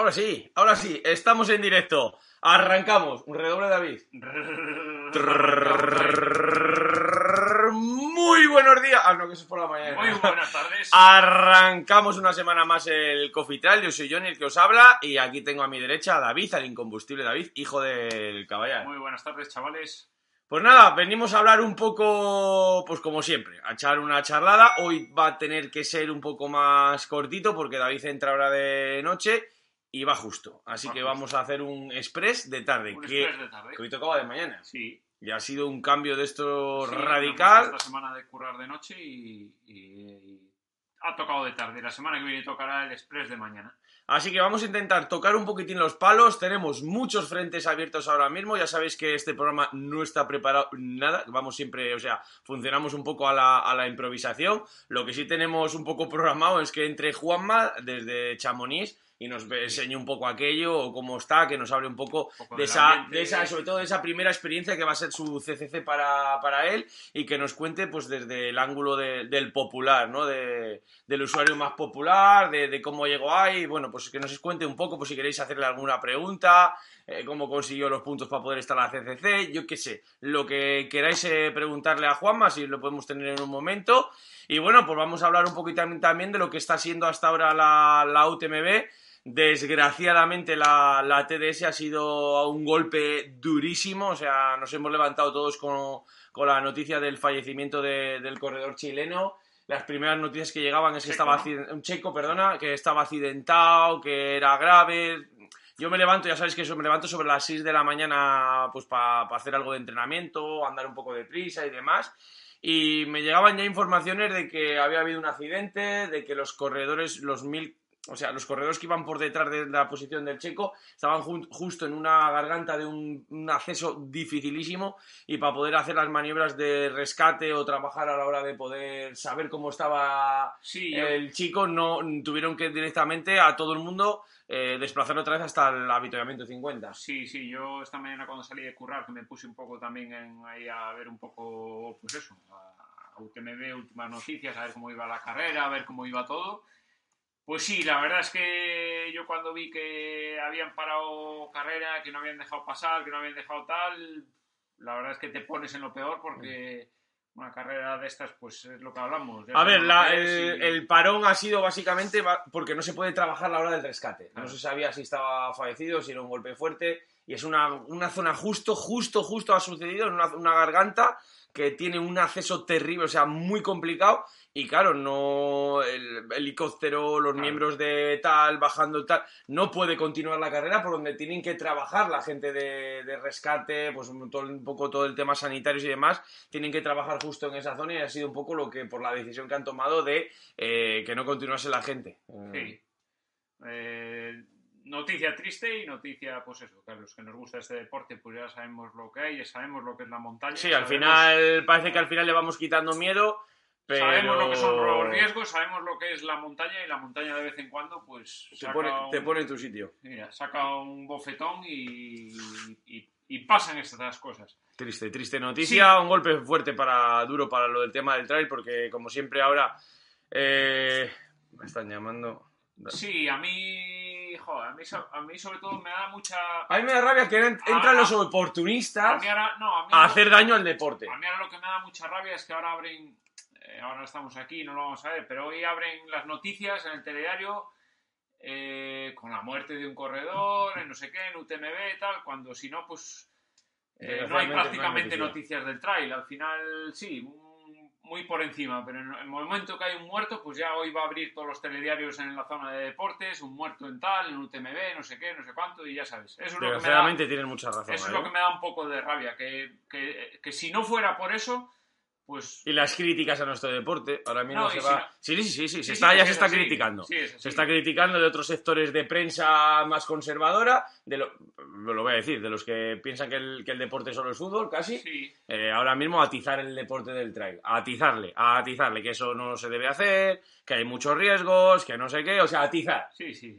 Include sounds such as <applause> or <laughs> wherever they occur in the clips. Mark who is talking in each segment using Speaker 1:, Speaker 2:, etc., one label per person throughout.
Speaker 1: Ahora sí, ahora sí, estamos en directo. Arrancamos. Un redoble, David. Muy buenos días. Ah, no, que eso es por la mañana.
Speaker 2: Muy buenas tardes.
Speaker 1: Arrancamos una semana más el Cofital. Yo soy Johnny, el que os habla. Y aquí tengo a mi derecha a David, al incombustible David, hijo del caballero.
Speaker 2: Muy buenas tardes, chavales.
Speaker 1: Pues nada, venimos a hablar un poco, pues como siempre, a echar una charlada. Hoy va a tener que ser un poco más cortito porque David entra ahora de noche y va justo. Así
Speaker 2: Va
Speaker 1: que
Speaker 2: justo.
Speaker 1: vamos a hacer un express de tarde.
Speaker 2: Un
Speaker 1: que,
Speaker 2: express de tarde.
Speaker 1: que hoy tocaba de mañana.
Speaker 2: Sí.
Speaker 1: Ya ha sido un cambio de esto
Speaker 2: Sí,
Speaker 1: radical.
Speaker 2: Esta semana de currar de noche y, y- y ha tocado de tarde. La semana que viene tocará el express de mañana.
Speaker 1: Así que vamos a intentar tocar un poquitín los palos. Tenemos muchos frentes abiertos ahora mismo. Ya sabéis que este programa no está preparado nada. Vamos siempre, o sea, funcionamos un poco a la, a la improvisación. Lo que sí tenemos un poco programado es que entre Juanma desde Chamonix y nos enseñe un poco aquello o cómo está, que nos hable un poco
Speaker 2: poco
Speaker 1: de esa,
Speaker 2: ambiente.
Speaker 1: de esa, sobre todo de esa primera experiencia que va a ser su CCC para, para él y que nos cuente pues desde el ángulo de- del popular, ¿no? De, del usuario más popular, de, de cómo llegó ahí, bueno, pues que nos cuente un poco, pues si queréis hacerle alguna pregunta, eh, cómo consiguió los puntos para poder estar en la CCC, yo qué sé, lo que queráis eh, preguntarle a Juanma, si lo podemos tener en un momento. Y bueno, pues vamos a hablar un poquito también de lo que está siendo hasta ahora la, la UTMB. Desgraciadamente la, la TDS ha sido un golpe durísimo, o sea, nos hemos levantado todos con, con la noticia del fallecimiento de- del corredor chileno. Las primeras noticias que llegaban es que
Speaker 2: Checo,
Speaker 1: estaba un checo, perdona, que estaba accidentado, que era grave. Yo me levanto, ya sabéis que eso, me levanto sobre las 6 de la mañana pues para hacer algo de entrenamiento, andar un poco de prisa y demás. Y me llegaban ya informaciones de que había habido un accidente, de que los corredores, los mil, o sea, los corredores que iban por detrás de la posición del checo estaban jun- justo en una garganta de un, un acceso dificilísimo y para poder hacer las maniobras de rescate o trabajar a la hora de poder saber cómo estaba
Speaker 2: Sí, yo,
Speaker 1: el chico, no tuvieron que directamente a todo el mundo eh, desplazarlo otra vez hasta el avituallamiento 50.
Speaker 2: sí, sí, yo esta mañana cuando salí de currar, que me puse un poco también en- ahí a ver un poco, pues eso, a, a UTMB, últimas noticias, a ver cómo iba la carrera, a ver cómo iba todo. Pues sí, la verdad es que yo cuando vi que habían parado carrera, que no habían dejado pasar, que no habían dejado tal, la verdad es que te pones en lo peor porque una carrera de estas, pues es lo que hablamos.
Speaker 1: A ver, la- el,
Speaker 2: y-
Speaker 1: el parón ha sido básicamente porque no se puede trabajar la hora del rescate. No se sabía si estaba fallecido, si era un golpe fuerte. Y es una, una zona justo, justo, justo ha sucedido, en una, una garganta que tiene un acceso terrible, o sea, muy complicado. Y claro, no el helicóptero, los
Speaker 2: Claro.
Speaker 1: miembros de tal, bajando tal, no puede continuar la carrera por donde tienen que trabajar la gente de, de rescate, pues un, todo- un poco todo el tema sanitarios y demás, tienen que trabajar justo en esa zona y ha sido un poco lo que, por la decisión que han tomado de eh, que no continuase la gente. Eh,
Speaker 2: Sí. Eh, noticia triste y noticia, pues eso, que a los que nos gusta este deporte, pues ya sabemos lo que hay, ya sabemos lo que es la montaña.
Speaker 1: Sí, al
Speaker 2: sabemos-
Speaker 1: final parece que al final le vamos quitando miedo, pero...
Speaker 2: Sabemos lo que son los riesgos, sabemos lo que es la montaña y la montaña de vez en cuando, pues.
Speaker 1: Te
Speaker 2: saca
Speaker 1: pone,
Speaker 2: un-
Speaker 1: te pone en tu sitio.
Speaker 2: Mira, saca un bofetón y, y, y pasan estas cosas.
Speaker 1: Triste, triste noticia,
Speaker 2: Sí.
Speaker 1: un golpe fuerte para duro para lo del tema del trail, porque como siempre ahora eh, me están llamando.
Speaker 2: Sí, a mí. Joder, a mí, so- a mí sobre todo me da mucha.
Speaker 1: A mí me da rabia que en- entran los oportunistas
Speaker 2: mí ahora. No, a
Speaker 1: hacer daño al deporte.
Speaker 2: A mí ahora lo que me da mucha rabia es que ahora abren, eh, ahora estamos aquí, no lo vamos a ver, pero hoy abren las noticias en el telediario eh, con la muerte de un corredor, en no sé qué, en UTMB y tal, cuando si no, pues eh, no hay
Speaker 1: Desgraciadamente no hay
Speaker 2: prácticamente
Speaker 1: noticia.
Speaker 2: noticias del trail. Al final, sí, muy por encima, pero en el momento que hay un muerto, pues ya hoy va a abrir todos los telediarios en la zona de deportes, un muerto en tal, en UTMB, no sé qué, no sé cuánto, y ya sabes. Eso es lo que me da
Speaker 1: tienen mucha razón.
Speaker 2: eso es
Speaker 1: ¿eh?
Speaker 2: lo que me da un poco de rabia, que, que, que si no fuera por eso, pues...
Speaker 1: Y las críticas a nuestro deporte, ahora mismo
Speaker 2: No,
Speaker 1: se va. Sí, sí, sí, sí, se está,
Speaker 2: sí,
Speaker 1: ya se está criticando. Se está criticando de otros sectores de prensa más conservadora, de lo, lo voy a decir, de los que piensan que el, que el deporte solo es fútbol, casi. Eh, ahora mismo atizar el deporte del trail, a atizarle, a atizarle, que eso no se debe hacer, que hay muchos riesgos, que no sé qué, o sea, atizar.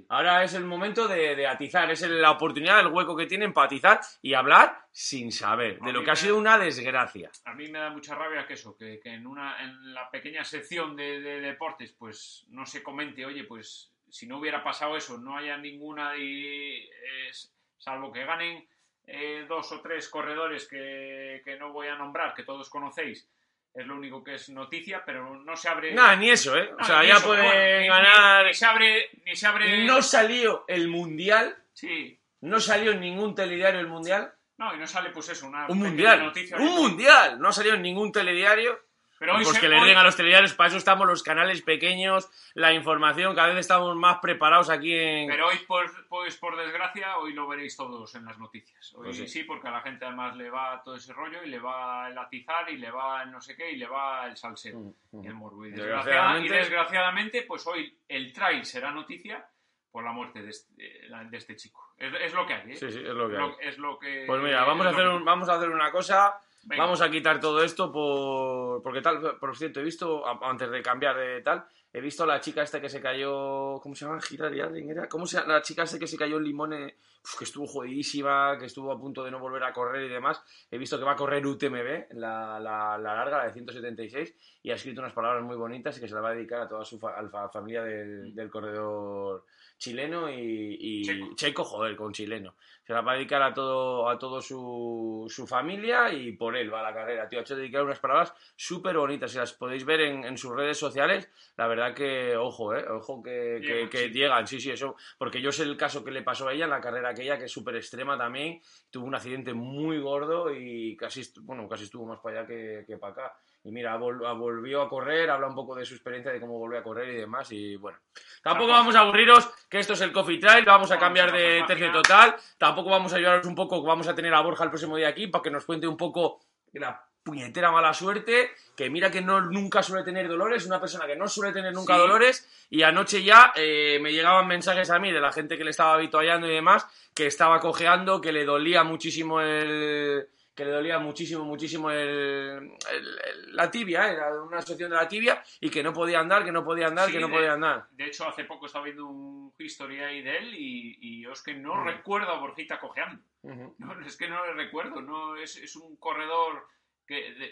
Speaker 1: Ahora es el momento de, de atizar, es la oportunidad, el hueco que tienen para atizar y hablar sin saber, de lo que ha sido una desgracia.
Speaker 2: A mí me da mucha rabia que eso, que, que en, una, en la pequeña sección de, de deportes, pues no se comente, oye, pues si no hubiera pasado eso, no haya ninguna, y, es- salvo que ganen eh, dos o tres corredores que, que no voy a nombrar, que todos conocéis, es lo único que es noticia, pero no se abre...
Speaker 1: Nada, ni eso, ¿eh? O sea, ya
Speaker 2: eso, bueno, ni- ni-
Speaker 1: ganar.
Speaker 2: Ni, se abre... Ni se abre...
Speaker 1: No salió el mundial,
Speaker 2: Sí.
Speaker 1: no salió en ningún telediario el mundial.
Speaker 2: No, y no sale pues eso, una
Speaker 1: Un mundial,
Speaker 2: noticia
Speaker 1: un
Speaker 2: ahorita.
Speaker 1: mundial, no salió en ningún telediario.
Speaker 2: Pero hoy
Speaker 1: Pues
Speaker 2: se-
Speaker 1: que le den a los telediarios, para eso estamos los canales pequeños, la información, cada vez estamos más preparados aquí en...
Speaker 2: Pero hoy, por, pues por desgracia, hoy lo veréis todos en las noticias. Hoy
Speaker 1: Pues
Speaker 2: sí.
Speaker 1: sí.
Speaker 2: porque a la gente además le va todo ese rollo y le va el atizar y le va el no sé qué y le va el salseo
Speaker 1: Mm, mm.
Speaker 2: y el morbo. Y,
Speaker 1: Desgraciadamente-
Speaker 2: desgraciadamente, y desgraciadamente, pues hoy el trail será noticia por la muerte de este, de este chico. Es, es lo que hay, ¿eh?
Speaker 1: Sí, sí, es lo que hay.
Speaker 2: Lo- es lo que...
Speaker 1: Pues mira, vamos a, hacer un- vamos a hacer una cosa,
Speaker 2: Venga.
Speaker 1: vamos a quitar todo esto por... Porque tal, por cierto, he visto, antes de cambiar de tal, he visto a la chica esta que se cayó, ¿cómo se llama? Hilary Allen, ¿era? ¿Cómo se llama? La chica esta que se cayó en Limone, uf, que estuvo jodidísima, que estuvo a punto de no volver a correr y demás. He visto que va a correr UTMB, la, la, la larga, la de 176, y ha escrito unas palabras muy bonitas y que se la va a dedicar a toda su fa- a la familia del, del corredor chileno y, y-
Speaker 2: Checo.
Speaker 1: checo, joder, con chileno. Se la va a dedicar a todo, a todo su, su familia y por él va la carrera, tío. Ha hecho dedicar unas palabras súper bonitas. Si las podéis ver en, en sus redes sociales, la verdad que, ojo, eh, ojo que, que-
Speaker 2: Llegan,
Speaker 1: que
Speaker 2: sí.
Speaker 1: llegan, sí, sí, eso. Porque yo sé el caso que le pasó a ella en la carrera aquella, que es súper extrema también. Tuvo un accidente muy gordo y casi, bueno, casi estuvo más para allá que, que para acá. Y mira, vol- a- volvió a correr, habla un poco de su experiencia, de cómo volvió a correr y demás. Y bueno, tampoco vamos a aburriros, que esto es el Coffee Trail, vamos a cambiar de tercio total. Tampoco vamos a ayudaros un poco, vamos a tener a Borja el próximo día aquí para que nos cuente un poco la puñetera mala suerte, que mira que no nunca suele tener dolores, una persona que no suele tener nunca
Speaker 2: Sí.
Speaker 1: dolores, y anoche ya eh, me llegaban mensajes a mí de la gente que le estaba habituallando y demás, que estaba cojeando, que le dolía muchísimo el que le dolía muchísimo, muchísimo el, el- el- la tibia, era una asociación de la tibia, y que no podía andar, que no podía andar,
Speaker 2: Sí,
Speaker 1: que no
Speaker 2: de-
Speaker 1: podía andar.
Speaker 2: De hecho, hace poco estaba viendo un history ahí de él y, y yo es que no
Speaker 1: Mm.
Speaker 2: recuerdo a Borjita cojeando. No, es que no le recuerdo, no es, es un corredor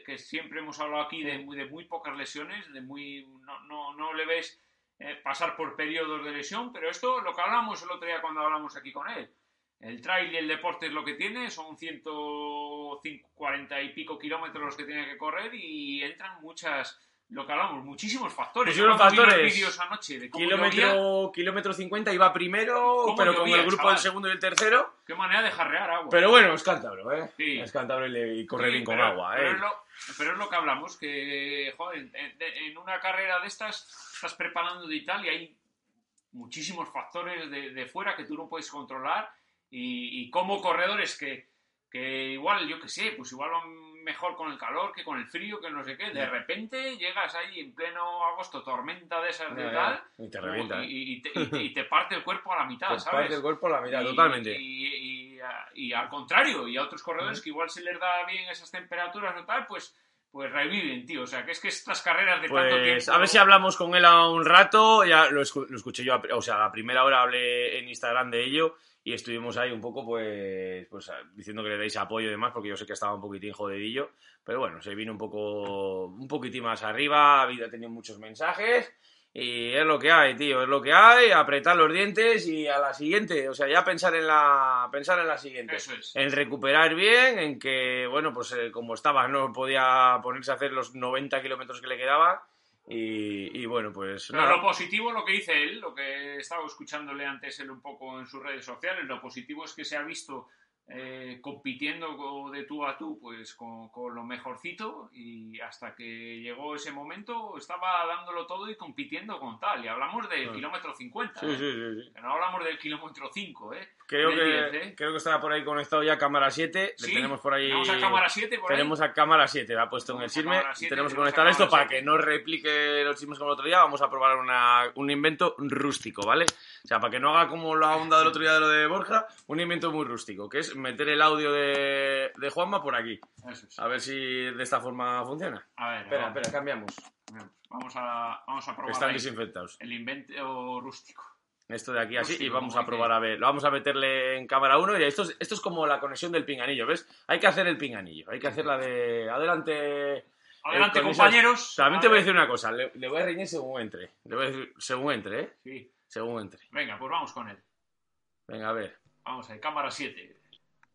Speaker 2: que, siempre hemos hablado aquí de, muy- de muy pocas lesiones, de muy no, no, no le ves eh, pasar por periodos de lesión, pero esto lo que hablamos el otro día cuando hablamos aquí con él. El trail y el deporte es lo que tiene, son 140 y pico kilómetros los que tiene que correr y entran muchas, lo que hablamos, muchísimos factores.
Speaker 1: Muchísimos factores.
Speaker 2: vídeos anoche de cómo llovía,
Speaker 1: Kilómetro, kilómetro 50 iba primero,
Speaker 2: ¿Cómo
Speaker 1: pero con el grupo
Speaker 2: chaval?
Speaker 1: del segundo y el tercero.
Speaker 2: qué manera de jarrear agua.
Speaker 1: Pero bueno, es cántabro, ¿eh?
Speaker 2: Sí.
Speaker 1: Es cántabro y, le- y corre
Speaker 2: Sí,
Speaker 1: bien con
Speaker 2: pero-
Speaker 1: agua,
Speaker 2: pero
Speaker 1: ¿eh?
Speaker 2: Es lo, pero es lo que hablamos, que joder, en, en- una carrera de estas estás preparando tal y hay muchísimos factores de, de fuera que tú no puedes controlar y, y como corredores que, que igual, yo que sé, pues igual van mejor con el calor que con el frío, que no sé qué, de repente llegas ahí en pleno agosto, tormenta de esas de tal,
Speaker 1: Y te revienta,
Speaker 2: y, y te, y <laughs> parte el cuerpo a la mitad,
Speaker 1: Te
Speaker 2: ¿sabes?
Speaker 1: parte el cuerpo a la mitad,
Speaker 2: Y-
Speaker 1: totalmente.
Speaker 2: Y, y- y al contrario, y a otros corredores que igual se les da bien esas temperaturas o tal, pues, pues reviven, tío. O sea, que es que estas carreras de tanto
Speaker 1: Pues
Speaker 2: tiempo...
Speaker 1: a ver si hablamos con él a un rato. Ya lo, escu- lo escuché yo, a- o sea, a la primera hora hablé en Instagram de ello y estuvimos ahí un poco, pues, pues diciendo que le deis apoyo y demás, porque yo sé que estaba un poquitín jodidillo. Pero bueno, se vino un poco, un poquitín más arriba, ha tenido muchos mensajes. Y es lo que hay, tío, es lo que hay, apretar los dientes y a la siguiente, o sea, ya pensar en la pensar en la siguiente.
Speaker 2: Eso es.
Speaker 1: En recuperar bien, en que, bueno, pues eh, como estaba, no podía ponerse a hacer los 90 kilómetros que le quedaban. Y, y bueno, pues
Speaker 2: Pero
Speaker 1: nada.
Speaker 2: lo positivo, lo que dice él, lo que estaba escuchándole antes él un poco en sus redes sociales, lo positivo es que se ha visto eh, compitiendo co- de tú a tú pues con, con lo mejorcito y hasta que llegó ese momento estaba dándolo todo y compitiendo con tal. Y hablamos del kilómetro 50,
Speaker 1: Sí,
Speaker 2: ¿eh?
Speaker 1: sí,
Speaker 2: no hablamos del kilómetro 5, ¿eh?
Speaker 1: Creo que,
Speaker 2: 10, ¿eh?
Speaker 1: creo que estaba por ahí conectado ya cámara 7.
Speaker 2: Sí,
Speaker 1: Le tenemos por ahí.
Speaker 2: Tenemos a cámara 7 por ahí.
Speaker 1: Tenemos a cámara 7, la ha puesto en el
Speaker 2: Tenemos
Speaker 1: chisme.
Speaker 2: cámara 7,
Speaker 1: tenemos que conectar esto
Speaker 2: cámara
Speaker 1: para
Speaker 2: 7.
Speaker 1: que no replique los chismes como el otro día. Vamos a probar una- un invento rústico, ¿vale? O sea, para que no haga como la onda del otro día de lo de Borja, un invento muy rústico, que es meter el audio de, de Juanma por aquí.
Speaker 2: Eso es.
Speaker 1: A ver si de esta forma funciona.
Speaker 2: A ver,
Speaker 1: Espera,
Speaker 2: vamos,
Speaker 1: espera, cambiamos.
Speaker 2: vamos a, vamos a probar
Speaker 1: están
Speaker 2: ahí
Speaker 1: desinfectados.
Speaker 2: el invento rústico.
Speaker 1: Esto de aquí así
Speaker 2: Rústico,
Speaker 1: y vamos a probar a ver. Lo vamos a meterle en cámara 1 y esto es, esto es como la conexión del pinganillo, ¿ves? Hay que hacer el pinganillo, hay que hacer la de adelante.
Speaker 2: Adelante,
Speaker 1: Eh, esas-
Speaker 2: compañeros.
Speaker 1: También te voy a decir una cosa, le, le voy a reñir según entre. Le voy a decir según entre, ¿eh?
Speaker 2: Sí.
Speaker 1: según entre.
Speaker 2: Venga, pues vamos con él.
Speaker 1: Venga, a ver.
Speaker 2: Vamos a ver, cámara 7.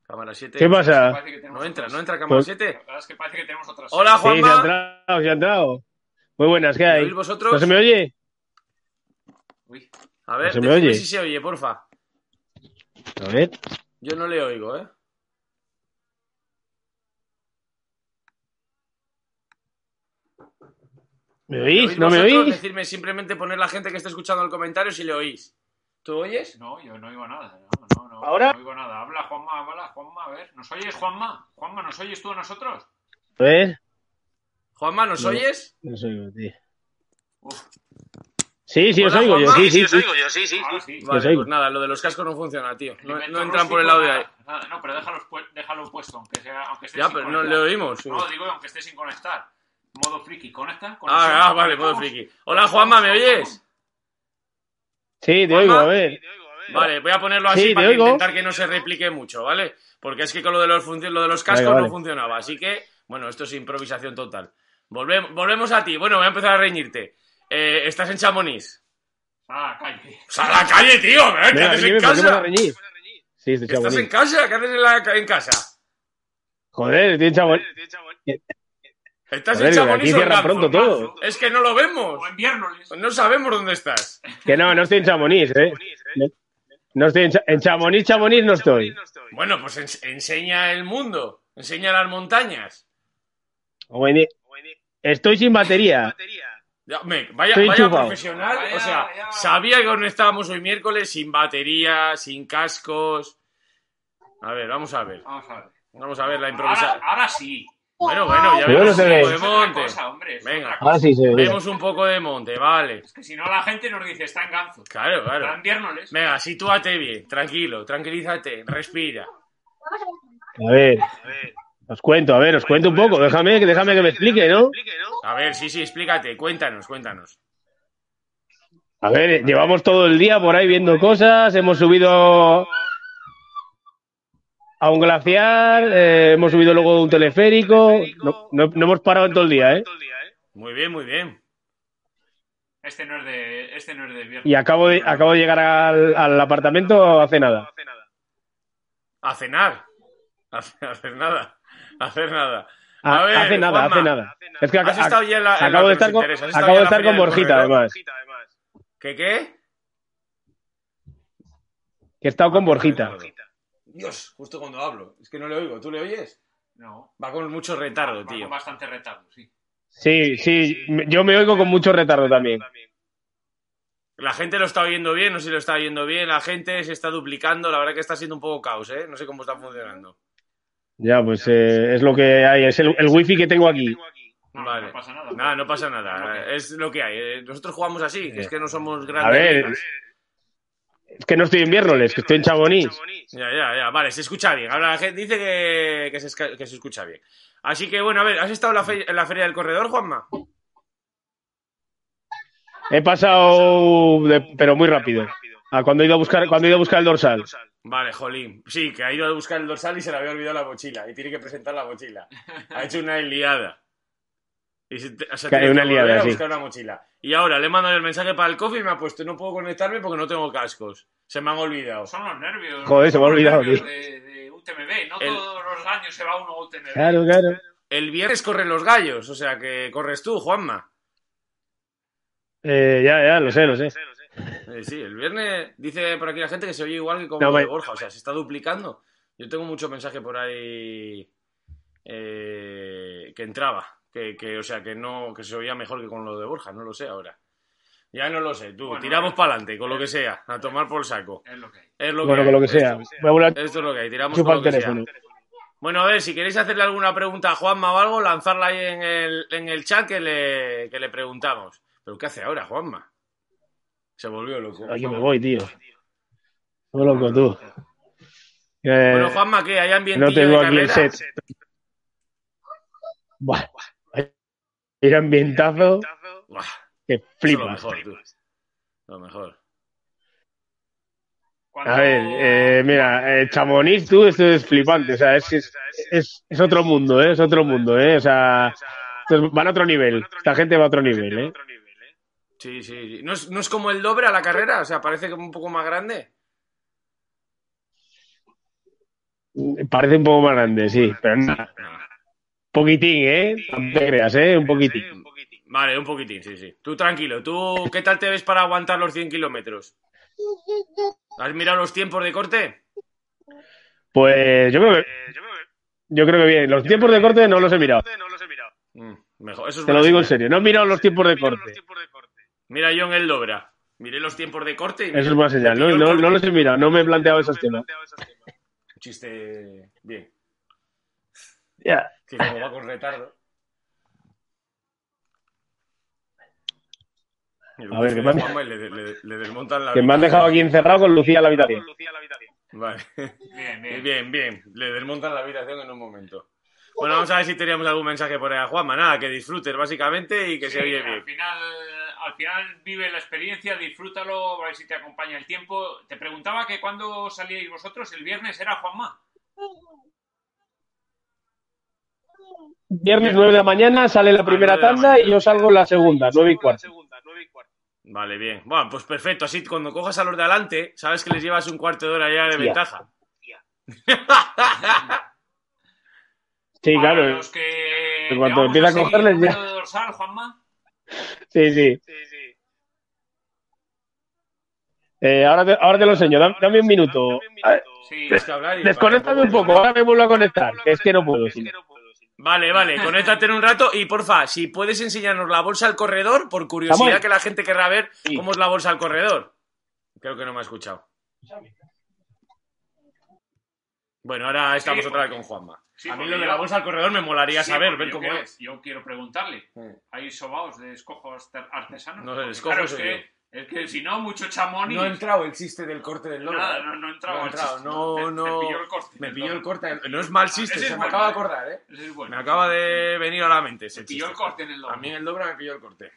Speaker 1: Cámara 7.
Speaker 3: ¿Qué pasa?
Speaker 2: Que
Speaker 1: No entra, no entra cámara
Speaker 3: Pues-
Speaker 1: 7.
Speaker 2: La verdad es que parece que tenemos otras.
Speaker 1: Hola,
Speaker 3: Sí, se ha
Speaker 1: Juanma.
Speaker 3: entrado, se ha entrado. Muy buenas, ¿qué
Speaker 1: ¿Me
Speaker 3: hay?
Speaker 1: vosotros?
Speaker 3: ¿No se me oye?
Speaker 2: Uy,
Speaker 1: A ver,
Speaker 3: ¿No se me oye?
Speaker 1: si se oye, porfa.
Speaker 3: A ver.
Speaker 1: Yo no le oigo, ¿eh?
Speaker 3: ¿Me
Speaker 1: ¿Me
Speaker 3: oís? ¿No me oís?
Speaker 1: Decirme simplemente poner la gente que esté escuchando el comentario si le oís. ¿Tú oyes?
Speaker 2: no, yo no oigo nada. No, no, no.
Speaker 3: ¿Ahora?
Speaker 2: No oigo nada. Habla, Juanma, habla, Juanma. A ver, ¿nos oyes, Juanma? Juanma, ¿nos oyes tú a nosotros?
Speaker 3: A ver.
Speaker 1: Juanma, ¿nos
Speaker 3: No.
Speaker 1: oyes?
Speaker 3: No os oigo, tío.
Speaker 2: Uf,
Speaker 3: Sí, sí, os oigo yo. Sí, sí, sí.
Speaker 1: yo, sí, sí.
Speaker 2: sí.
Speaker 1: Vale,
Speaker 3: oigo.
Speaker 1: pues nada, lo de los cascos no funciona, tío. No, entran por el audio ahí.
Speaker 2: nada, nada. No, pero déjalo, déjalo puesto, aunque, sea, aunque esté
Speaker 1: Ya,
Speaker 2: sin
Speaker 1: pero no le oímos.
Speaker 2: No, digo, aunque esté sin conectar. Modo friki, conecta.
Speaker 1: Ah, ah, vale, modo friki. Hola, Juanma, ¿me oyes?
Speaker 3: Sí, te
Speaker 1: Juanma.
Speaker 3: oigo, a ver.
Speaker 1: Vale, voy a ponerlo así
Speaker 3: Sí,
Speaker 1: para
Speaker 3: oigo.
Speaker 1: intentar que no se replique mucho, ¿vale? Porque es que con lo de los, lo de los cascos
Speaker 3: vale.
Speaker 1: no funcionaba. Así que, bueno, esto es improvisación total. Volvemos, volvemos a ti. Bueno, voy a empezar a reñirte. Eh, ¿Estás en Chamonix?
Speaker 2: Ah, calle.
Speaker 1: ¡Sal a la calle, tío! ¿eh? ¿Qué haces
Speaker 3: dime,
Speaker 1: en
Speaker 3: ¿por qué me vas a
Speaker 1: casa?
Speaker 3: reñir? Sí, estoy
Speaker 1: ¿Estás en casa? ¿Qué haces en, la- en casa?
Speaker 3: Joder, estoy en chabonín.
Speaker 1: ¿Estás
Speaker 3: Joder,
Speaker 1: en Chamonix
Speaker 3: aquí cierran pronto todo.
Speaker 1: Es que no lo vemos.
Speaker 2: O en Viernoles.
Speaker 1: No sabemos dónde estás.
Speaker 3: Que no, no estoy en Chamonix, ¿eh? No estoy en, Cha- en Chamonix, Chamonix no estoy.
Speaker 1: Bueno, pues ens- enseña el mundo. Enseña las montañas.
Speaker 3: Estoy sin batería.
Speaker 1: Ya, me- vaya profesional.
Speaker 2: Vaya,
Speaker 1: o sea,
Speaker 2: vaya.
Speaker 1: sabía que conectábamos hoy miércoles sin batería, sin cascos. A ver, vamos a ver.
Speaker 2: Vamos a ver.
Speaker 1: Vamos a ver la
Speaker 2: Ahora,
Speaker 1: improvisación.
Speaker 2: ahora sí.
Speaker 1: Bueno, bueno, ya
Speaker 3: Pero
Speaker 1: vemos
Speaker 3: no
Speaker 1: un poco de monte.
Speaker 2: cosa, hombre, es
Speaker 1: Venga.
Speaker 3: Ahora sí se ve.
Speaker 1: Vemos un poco de monte, vale.
Speaker 2: Es que si no la gente nos dice, está en ganzo.
Speaker 1: Claro,
Speaker 2: Está
Speaker 1: claro.
Speaker 2: en Viernoles.
Speaker 1: Venga, sitúate bien, tranquilo, tranquilízate, respira.
Speaker 3: A ver. Os cuento, a ver, os cuento un poco. Déjame, que- déjame que me explique, ¿no?
Speaker 1: A ver, sí, sí, explícate, cuéntanos, cuéntanos.
Speaker 3: A ver, llevamos todo el día por ahí viendo cosas. Hemos subido a un glaciar, eh, hemos subido luego un teleférico. No, no- no hemos parado en todo el día, ¿eh?
Speaker 1: Muy bien, muy bien.
Speaker 2: Este no es de, este no es de Viernoles.
Speaker 3: Y acabo de, acabo de llegar al, al apartamento hace nada.
Speaker 1: A cenar. A a hacer nada. A hacer nada.
Speaker 3: Ah,
Speaker 1: A ver,
Speaker 3: hace nada,
Speaker 1: Juanma,
Speaker 3: hace nada. Es que
Speaker 1: Has estado ya en la, en
Speaker 3: acabo de estar con, acabo de estar con Borjita, además.
Speaker 1: ¿Qué qué?
Speaker 3: Que he estado con Borjita.
Speaker 1: Dios, justo cuando hablo. Es que no le oigo. ¿Tú le oyes?
Speaker 2: No.
Speaker 1: Va con mucho retardo,
Speaker 2: Va
Speaker 1: tío.
Speaker 2: Con bastante retardo, sí.
Speaker 3: Sí, sí, yo me oigo con mucho retardo también.
Speaker 1: La gente lo está oyendo bien, no sé si lo está oyendo bien. La gente se está duplicando. La verdad que está siendo un poco caos, ¿eh? No sé cómo está funcionando.
Speaker 3: Ya, pues eh, es lo que hay, es el, el wifi que tengo aquí.
Speaker 2: No,
Speaker 1: Vale.
Speaker 2: no pasa nada.
Speaker 1: Nada, no pasa
Speaker 2: Es lo
Speaker 1: nada.
Speaker 2: que-
Speaker 1: Es lo que hay. Eh, Nosotros jugamos así, que es que no somos
Speaker 3: A
Speaker 1: grandes.
Speaker 3: ver,
Speaker 1: ligas.
Speaker 3: es que no estoy en Viernoles, que estoy en Chamonix.
Speaker 1: Ya, ya, ya. Vale, se escucha bien. Ahora la gente dice que, que, se, esca- que se escucha bien. Así que, bueno, a ver, ¿has estado en la, fe- en la Feria del Corredor, Juanma?
Speaker 3: He pasado, de- pero muy rápido. A cuando he ido a buscar, cuando he ido a buscar el dorsal.
Speaker 1: Vale, jolín. Sí, que ha ido a buscar el dorsal y se le había olvidado la mochila. Y tiene que presentar la mochila. Ha hecho una liada. Y se, te-
Speaker 3: Que hay
Speaker 1: tenido
Speaker 3: una
Speaker 1: que volver
Speaker 3: liada,
Speaker 1: a
Speaker 3: sí.
Speaker 1: buscar una mochila. Y ahora le he mandado el mensaje para el coffee y me ha puesto no puedo conectarme porque no tengo cascos. Se me han olvidado.
Speaker 2: Son los nervios.
Speaker 3: Joder, se me ha olvidado.
Speaker 2: De, de UTMB. No
Speaker 1: El-
Speaker 2: todos los años se va uno a UTMB.
Speaker 3: Claro, claro.
Speaker 1: El viernes corren los gallos, o sea que corres tú, Juanma.
Speaker 3: Eh, ya, ya, lo sé, lo sé.
Speaker 1: Eh, sí, el viernes dice por aquí la gente que se oye igual que como
Speaker 3: No,
Speaker 1: de Borja, o sea, se está duplicando. Yo tengo mucho mensaje por ahí eh, que entraba, que, que, o sea, que no, que se oía mejor que con lo de Borja, no lo sé ahora. Ya no lo sé, tú,
Speaker 2: Bueno,
Speaker 1: tiramos
Speaker 2: eh,
Speaker 1: para adelante, con lo que sea, a tomar por saco.
Speaker 2: Es lo que hay.
Speaker 1: Es lo
Speaker 3: Bueno,
Speaker 1: que
Speaker 3: con lo que sea.
Speaker 1: Esto,
Speaker 3: Voy a volar
Speaker 1: esto es lo que hay, tiramos
Speaker 3: chupa
Speaker 1: con lo
Speaker 3: el
Speaker 1: que sea.
Speaker 3: teléfono.
Speaker 1: Bueno, a ver, si queréis hacerle alguna pregunta a Juanma o algo, lanzarla ahí en el, en el chat que le, que le preguntamos. ¿Pero qué hace ahora, Juanma? Se volvió loco.
Speaker 3: Ay, que me voy, tío. Estoy loco, tú. Eh,
Speaker 1: Bueno, Juanma, ¿qué? ¿Hay ambientillo
Speaker 3: no tengo
Speaker 1: de
Speaker 3: aquí el set. Buah. Hay ambientazo que
Speaker 1: eso es lo
Speaker 3: flipas.
Speaker 1: mejor, tú. Lo mejor.
Speaker 2: Cuando-
Speaker 3: A ver, eh, mira, eh, Chamonix, tú, esto es flipante. O sea, es, es, es, es otro mundo, ¿eh? Es otro mundo, ¿eh? O sea, van a otro nivel. Esta gente va a otro nivel, ¿eh?
Speaker 1: Sí, sí, sí. ¿No es, no es como el doble a la carrera? O sea, parece como un poco más grande.
Speaker 3: Parece un poco más grande, sí, pero nada. Poquitín, ¿eh? No te creas, ¿eh? Un poquitín.
Speaker 1: Vale, un poquitín, sí, sí. Tú tranquilo. ¿Tú qué tal te ves para aguantar los 100 kilómetros? ¿Has mirado los tiempos de corte?
Speaker 3: Pues yo creo que, yo creo que bien. Los tiempos de corte no los he mirado.
Speaker 1: Mm, mejor. Eso es
Speaker 3: Te lo digo en serio. No he mirado los tiempos de corte.
Speaker 1: Mira yo en el Dobra. Miré los tiempos de corte y...
Speaker 3: Eso es buena señal. No, no, no los he mirado. No me he planteado esos temas.
Speaker 1: Un chiste... Bien.
Speaker 3: Ya.
Speaker 1: Que como va con retardo.
Speaker 3: A ver, ¿qué me han-
Speaker 1: Juanma y le, le- le desmontan la
Speaker 3: Que me han dejado aquí encerrado con Lucía en la habitación.
Speaker 1: Vale.
Speaker 2: Bien, bien.
Speaker 1: Bien, bien. Le desmontan la habitación en un momento. Bueno, vamos a ver si teníamos algún mensaje por ahí a Juanma. Nada, que disfrutes básicamente y que se
Speaker 2: Sí,
Speaker 1: oye
Speaker 2: al
Speaker 1: bien.
Speaker 2: final, al final vive la experiencia, disfrútalo, a ver si te acompaña el tiempo. Te preguntaba que cuando salíais vosotros, el viernes era Juanma.
Speaker 3: Viernes 9 de la mañana sale la primera
Speaker 1: de la
Speaker 3: tanda y yo salgo la segunda, 9 y cuarto.
Speaker 1: Vale, bien. Bueno, pues perfecto. Así cuando cojas a los de adelante, sabes que les llevas un cuarto de hora ya de
Speaker 3: Hostia.
Speaker 1: ventaja.
Speaker 3: Sí, claro.
Speaker 2: los que
Speaker 3: En cuanto empieza a cogerles ya.
Speaker 2: de dorsal, Juanma.
Speaker 3: Sí, sí. Eh, ahora, te, ahora te lo enseño. Dame, dame un minuto. A ver,
Speaker 2: Sí,
Speaker 3: Desconéctame un poco. Ahora me vuelvo a conectar. que Es que no puedo.
Speaker 1: Vale, vale, <laughs> conéctate en un rato y porfa, si puedes enseñarnos la bolsa al corredor, por curiosidad que la gente querrá ver
Speaker 3: Sí.
Speaker 1: cómo es la bolsa al corredor. Creo que no me ha escuchado. Bueno, ahora estamos
Speaker 2: Sí,
Speaker 1: otra vez con Juanma.
Speaker 2: sí,
Speaker 1: a mí lo de la bolsa al corredor me molaría
Speaker 2: Sí,
Speaker 1: saber, ver
Speaker 2: yo
Speaker 1: cómo
Speaker 2: quiero-
Speaker 1: es.
Speaker 2: Yo quiero preguntarle. ¿Hay sobaos de escojos arte- artesanos?
Speaker 1: No sé, el escojo
Speaker 2: claro, es que, es que si no, mucho chamón y...
Speaker 1: No ha entrado el chiste del corte del loro.
Speaker 2: Nada,
Speaker 1: ¿eh?
Speaker 2: no, no he entrado
Speaker 1: No entrado, no, no.
Speaker 2: pilló el corte.
Speaker 1: Me pilló el corte. No es mal chiste, se me acaba de acordar, ¿eh?
Speaker 2: Ese es bueno.
Speaker 1: Me acaba de venir a la mente ese
Speaker 2: Te pilló el corte en el doble.
Speaker 1: A mí en el Dobra me pilló el corte.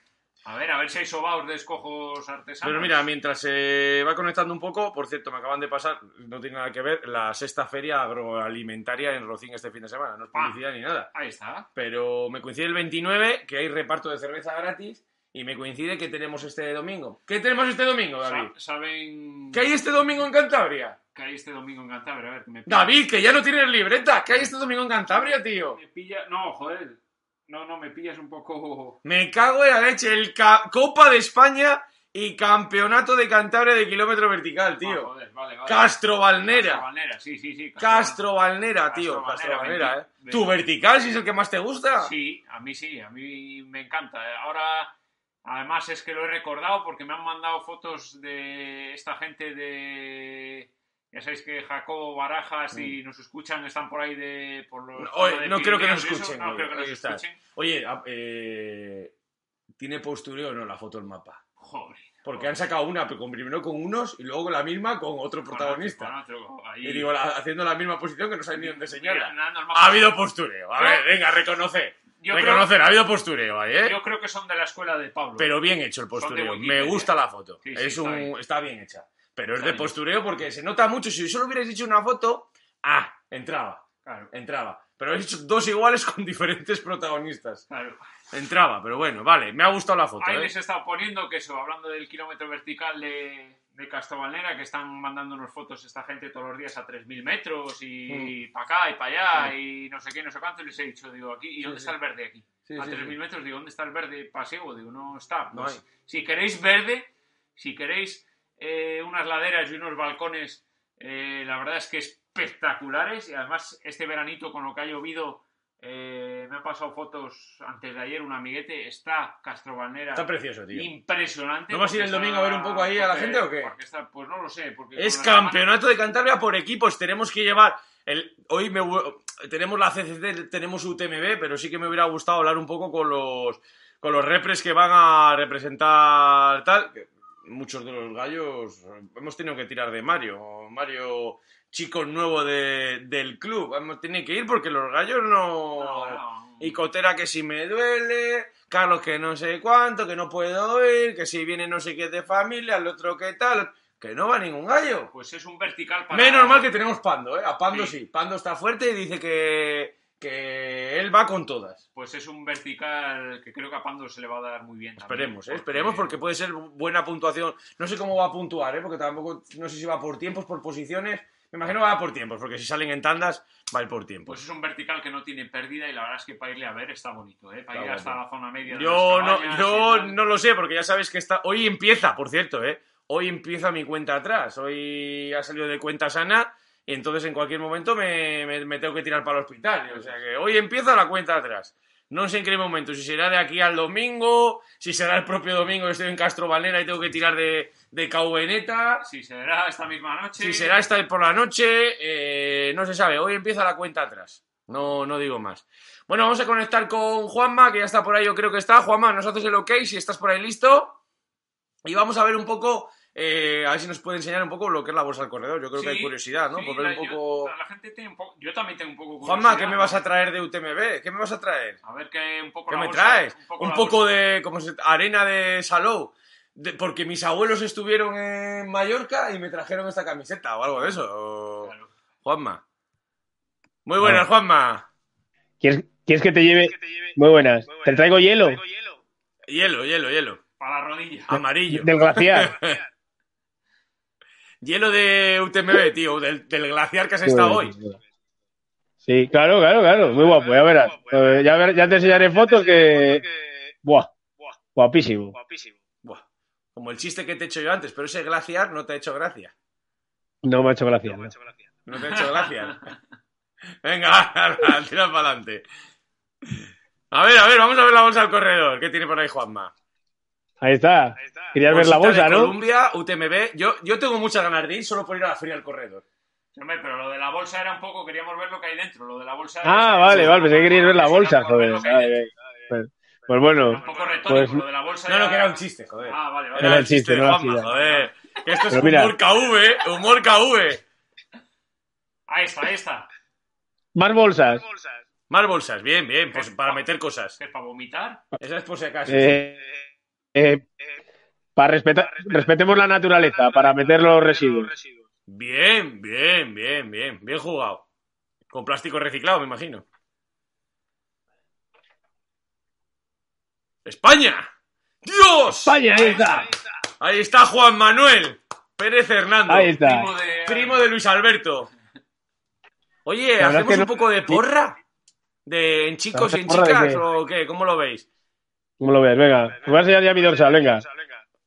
Speaker 2: A ver, a ver si hay sobaos de escojos artesanos.
Speaker 1: Pero mira, mientras se va conectando un poco, por cierto, me acaban de pasar, no tiene nada que ver, la sexta feria agroalimentaria en Rocín este fin de semana. No es
Speaker 2: Ah.
Speaker 1: publicidad ni nada.
Speaker 2: Ahí está.
Speaker 1: Pero me coincide el 29, que hay reparto de cerveza gratis, y me coincide que tenemos este domingo. ¿Qué tenemos este domingo, David?
Speaker 2: Sa- ¿Saben
Speaker 1: ¿Qué hay este domingo en Cantabria?
Speaker 2: que hay este domingo en Cantabria? A ver, que me pilla.
Speaker 1: David, que ya no tienes libreta. ¿Qué hay este domingo en Cantabria, tío?
Speaker 2: Me pilla... No, joder. No, no, me pillas un poco...
Speaker 1: Me cago en la leche. El ca- Copa de España y Campeonato de Cantabria de kilómetro vertical,
Speaker 2: Ah,
Speaker 1: tío.
Speaker 2: joder, vale, vale.
Speaker 1: Castro Valnera.
Speaker 2: Castro Valnera, sí, sí, sí.
Speaker 1: Castro Valnera, tío.
Speaker 2: Castro Valnera,
Speaker 1: ¿eh?
Speaker 2: 20.
Speaker 1: ¿Tu vertical si es el que más te gusta?
Speaker 2: Sí, a mí sí, a mí me encanta. Ahora, además es que lo he recordado porque me han mandado fotos de esta gente de... Ya sabéis que Jacobo Barajas y nos escuchan, están por ahí de... Por los,
Speaker 1: Mm.
Speaker 2: De
Speaker 1: no creo que nos escuchen,
Speaker 2: No creo que nos escuchen.
Speaker 1: Oye, eh, ¿tiene postureo o no la foto del mapa?
Speaker 2: Joder.
Speaker 1: Porque han sacado una con, primero con unos y luego la misma con otro protagonista.
Speaker 2: Con otro, ahí.
Speaker 1: Y digo, la- haciendo la misma posición que no saben ni dónde señala. Ha habido postureo. A ver, venga, reconocer.
Speaker 2: Yo creo-
Speaker 1: Reconocer, ha habido postureo ahí, ¿eh?
Speaker 2: Yo creo que son de la escuela de Pablo.
Speaker 1: Pero bien hecho el postureo. Me gusta la foto.
Speaker 2: Sí, sí,
Speaker 1: es
Speaker 2: está
Speaker 1: un,
Speaker 2: bien.
Speaker 1: está bien hecha. Pero es
Speaker 2: Está
Speaker 1: de
Speaker 2: bien.
Speaker 1: postureo porque se nota mucho. Si solo hubierais hecho una foto, ah, entraba,
Speaker 2: Claro,
Speaker 1: entraba. Pero habéis hecho dos iguales con <laughs> diferentes protagonistas.
Speaker 2: claro.
Speaker 1: Entraba, pero bueno, vale, me ha gustado la foto.
Speaker 2: Ahí
Speaker 1: ¿eh?
Speaker 2: les he estado poniendo que eso, hablando del kilómetro vertical de, de Castobalnera, que están mandándonos fotos esta gente todos los días a 3.000 metros y para acá y para allá y no sé qué, no sé cuánto. Y les he dicho, digo, aquí, ¿y dónde
Speaker 1: Sí,
Speaker 2: está
Speaker 1: sí.
Speaker 2: el verde aquí?
Speaker 1: Sí,
Speaker 2: a
Speaker 1: sí,
Speaker 2: 3.000
Speaker 1: sí.
Speaker 2: metros, digo, ¿dónde está el verde paseo? Digo, no está.
Speaker 1: No
Speaker 2: Pues,
Speaker 1: hay.
Speaker 2: si queréis verde, si queréis eh, unas laderas y unos balcones, eh, la verdad es que espectaculares y además este veranito con lo que ha llovido... eh, me han pasado fotos antes de ayer un amiguete, está Castrobalnera
Speaker 1: Está precioso, tío.
Speaker 2: impresionante.
Speaker 1: ¿No vas a ir el domingo a ver un poco ahí a la gente o qué?
Speaker 2: está- pues no lo sé. Porque
Speaker 1: Es
Speaker 2: semana-
Speaker 1: campeonato de Cantabria por equipos. Tenemos que llevar. El, hoy me, tenemos la CCC, tenemos UTMB, pero sí que me hubiera gustado hablar un poco con los, con los repres que van a representar tal. muchos de los gallos hemos tenido que tirar de Mario. Mario, chico nuevo de- del club. Hemos tenido que ir porque los gallos no.
Speaker 2: No, no.
Speaker 1: Y Cotera que si me duele, Carlos que no sé cuánto, que no puedo ir, que si viene no sé qué de familia, el otro qué tal, que no va ningún gallo.
Speaker 2: Pues es un vertical para.
Speaker 1: Menos mal que tenemos Pando, ¿eh? A Pando
Speaker 2: Sí.
Speaker 1: sí. Pando está fuerte y dice que, que él va con todas.
Speaker 2: Pues es un vertical que creo que a Pando se le va a dar muy bien. también,
Speaker 1: Esperemos, ¿eh? esperemos porque puede ser buena puntuación. No sé cómo va a puntuar, ¿eh? porque tampoco, no sé si va por tiempos, por posiciones. Me imagino que va por tiempos, porque si salen en tandas, va a ir por tiempos.
Speaker 2: Pues es un vertical que no tiene pérdida y la verdad es que para irle a ver está bonito, ¿eh? Para
Speaker 1: Está
Speaker 2: ir hasta
Speaker 1: guapo.
Speaker 2: la zona media. de
Speaker 1: Yo
Speaker 2: las
Speaker 1: no, yo no lo sé, porque ya sabes que está. Hoy empieza, por cierto, ¿eh? Hoy empieza mi cuenta atrás. Hoy ha salido de cuenta sana. Y entonces en cualquier momento me, me- me tengo que tirar para el hospital. O sea que hoy empieza la cuenta atrás. No sé en qué momento, si será de aquí al domingo, si será el propio domingo que estoy en Castro Valera y tengo que tirar de, de Caubeneta,
Speaker 2: Si será esta misma noche.
Speaker 1: si será esta por la noche, eh, no se sabe. Hoy empieza la cuenta atrás. No, no digo más. Bueno, vamos a conectar con Juanma, que ya está por ahí, yo creo que está. Juanma, nos haces el ok si estás por ahí listo. Y vamos a ver un poco, eh, a ver si nos puede enseñar un poco lo que es la bolsa del corredor. Yo creo que hay curiosidad, ¿no?
Speaker 2: sí,
Speaker 1: por ver
Speaker 2: la-
Speaker 1: un
Speaker 2: yo-
Speaker 1: poco.
Speaker 2: la gente tiene un poco. Yo también tengo un poco.
Speaker 1: Juanma,
Speaker 2: curiosidad,
Speaker 1: ¿qué me vas a traer de UTMB? ¿Qué me vas a traer?
Speaker 2: A ver qué un poco
Speaker 1: ¿Qué
Speaker 2: la
Speaker 1: me
Speaker 2: bolsa-
Speaker 1: traes?
Speaker 2: Un poco,
Speaker 1: Un de como se- arena de Salou. De- porque mis abuelos estuvieron en Mallorca y me trajeron esta camiseta o algo de eso. o-
Speaker 2: Claro.
Speaker 1: Juanma. Muy buenas. Juanma.
Speaker 3: ¿Quieres, quieres que te lleve? Muy buenas. ¿Te traigo hielo?
Speaker 1: Hielo, hielo, hielo.
Speaker 2: Para la rodilla.
Speaker 1: Amarillo.
Speaker 3: Del glaciar. <laughs>
Speaker 1: Hielo de UTMB, tío, del, del glaciar que has estado hoy.
Speaker 3: Sí, claro, claro, claro. Muy guapo, ya verás. Ya, ver- ya te enseñaré fotos que. Buah. Guapísimo.
Speaker 1: Buah, como el chiste que te he hecho yo antes, pero ese glaciar no te ha hecho gracia.
Speaker 3: No me ha hecho gracia. ¿no?
Speaker 1: No te ha hecho gracia. <laughs> Venga, tira para adelante. A ver, a ver, vamos a ver la bolsa del corredor. ¿Qué tiene por ahí Juanma?
Speaker 3: Ahí está. Querías ver la bolsa,
Speaker 1: de
Speaker 3: ¿no?
Speaker 1: Columbia, UTMB. Yo, yo tengo muchas ganas de ir solo por ir a la feria del corredor.
Speaker 2: Hombre, pero lo de la bolsa era un poco, queríamos ver lo que hay dentro. Lo de la bolsa.
Speaker 3: Ah,
Speaker 2: era-
Speaker 3: vale, vale. Pensé que querías ver la bolsa, joder. Pues, pues bueno.
Speaker 2: Un poco retórico,
Speaker 3: Pues-
Speaker 2: lo de la bolsa.
Speaker 1: No, no,
Speaker 2: era-
Speaker 1: que era un chiste, joder.
Speaker 2: Ah, vale, vale.
Speaker 3: Era el chiste,
Speaker 1: de
Speaker 3: no la
Speaker 1: Juanma, joder. Que esto es
Speaker 3: mira.
Speaker 1: humor KV, humor KV.
Speaker 2: Ahí está, ahí está.
Speaker 3: Más bolsas.
Speaker 1: Más bolsas, bien, bien, pues para meter cosas.
Speaker 2: ¿Qué es para vomitar?
Speaker 1: Esa es por si acaso.
Speaker 3: Eh, eh, para respetar, respetemos la naturaleza, para meter los residuos.
Speaker 1: Bien, bien, bien, bien. Bien jugado. Con plástico reciclado, me imagino. ¡España! ¡Dios!
Speaker 3: España, ahí está.
Speaker 1: Ahí está Juan Manuel Pérez Hernando.
Speaker 3: Ahí está.
Speaker 2: Primo de.
Speaker 1: Primo de Luis Alberto. Oye, ¿hacemos un poco de porra? ¿De en chicos y en
Speaker 3: ¿Porra de
Speaker 1: chicas? ¿O qué? ¿Cómo lo veis?
Speaker 3: ¿Cómo lo ves? Venga, te voy a enseñar ya mi dorsal, venga.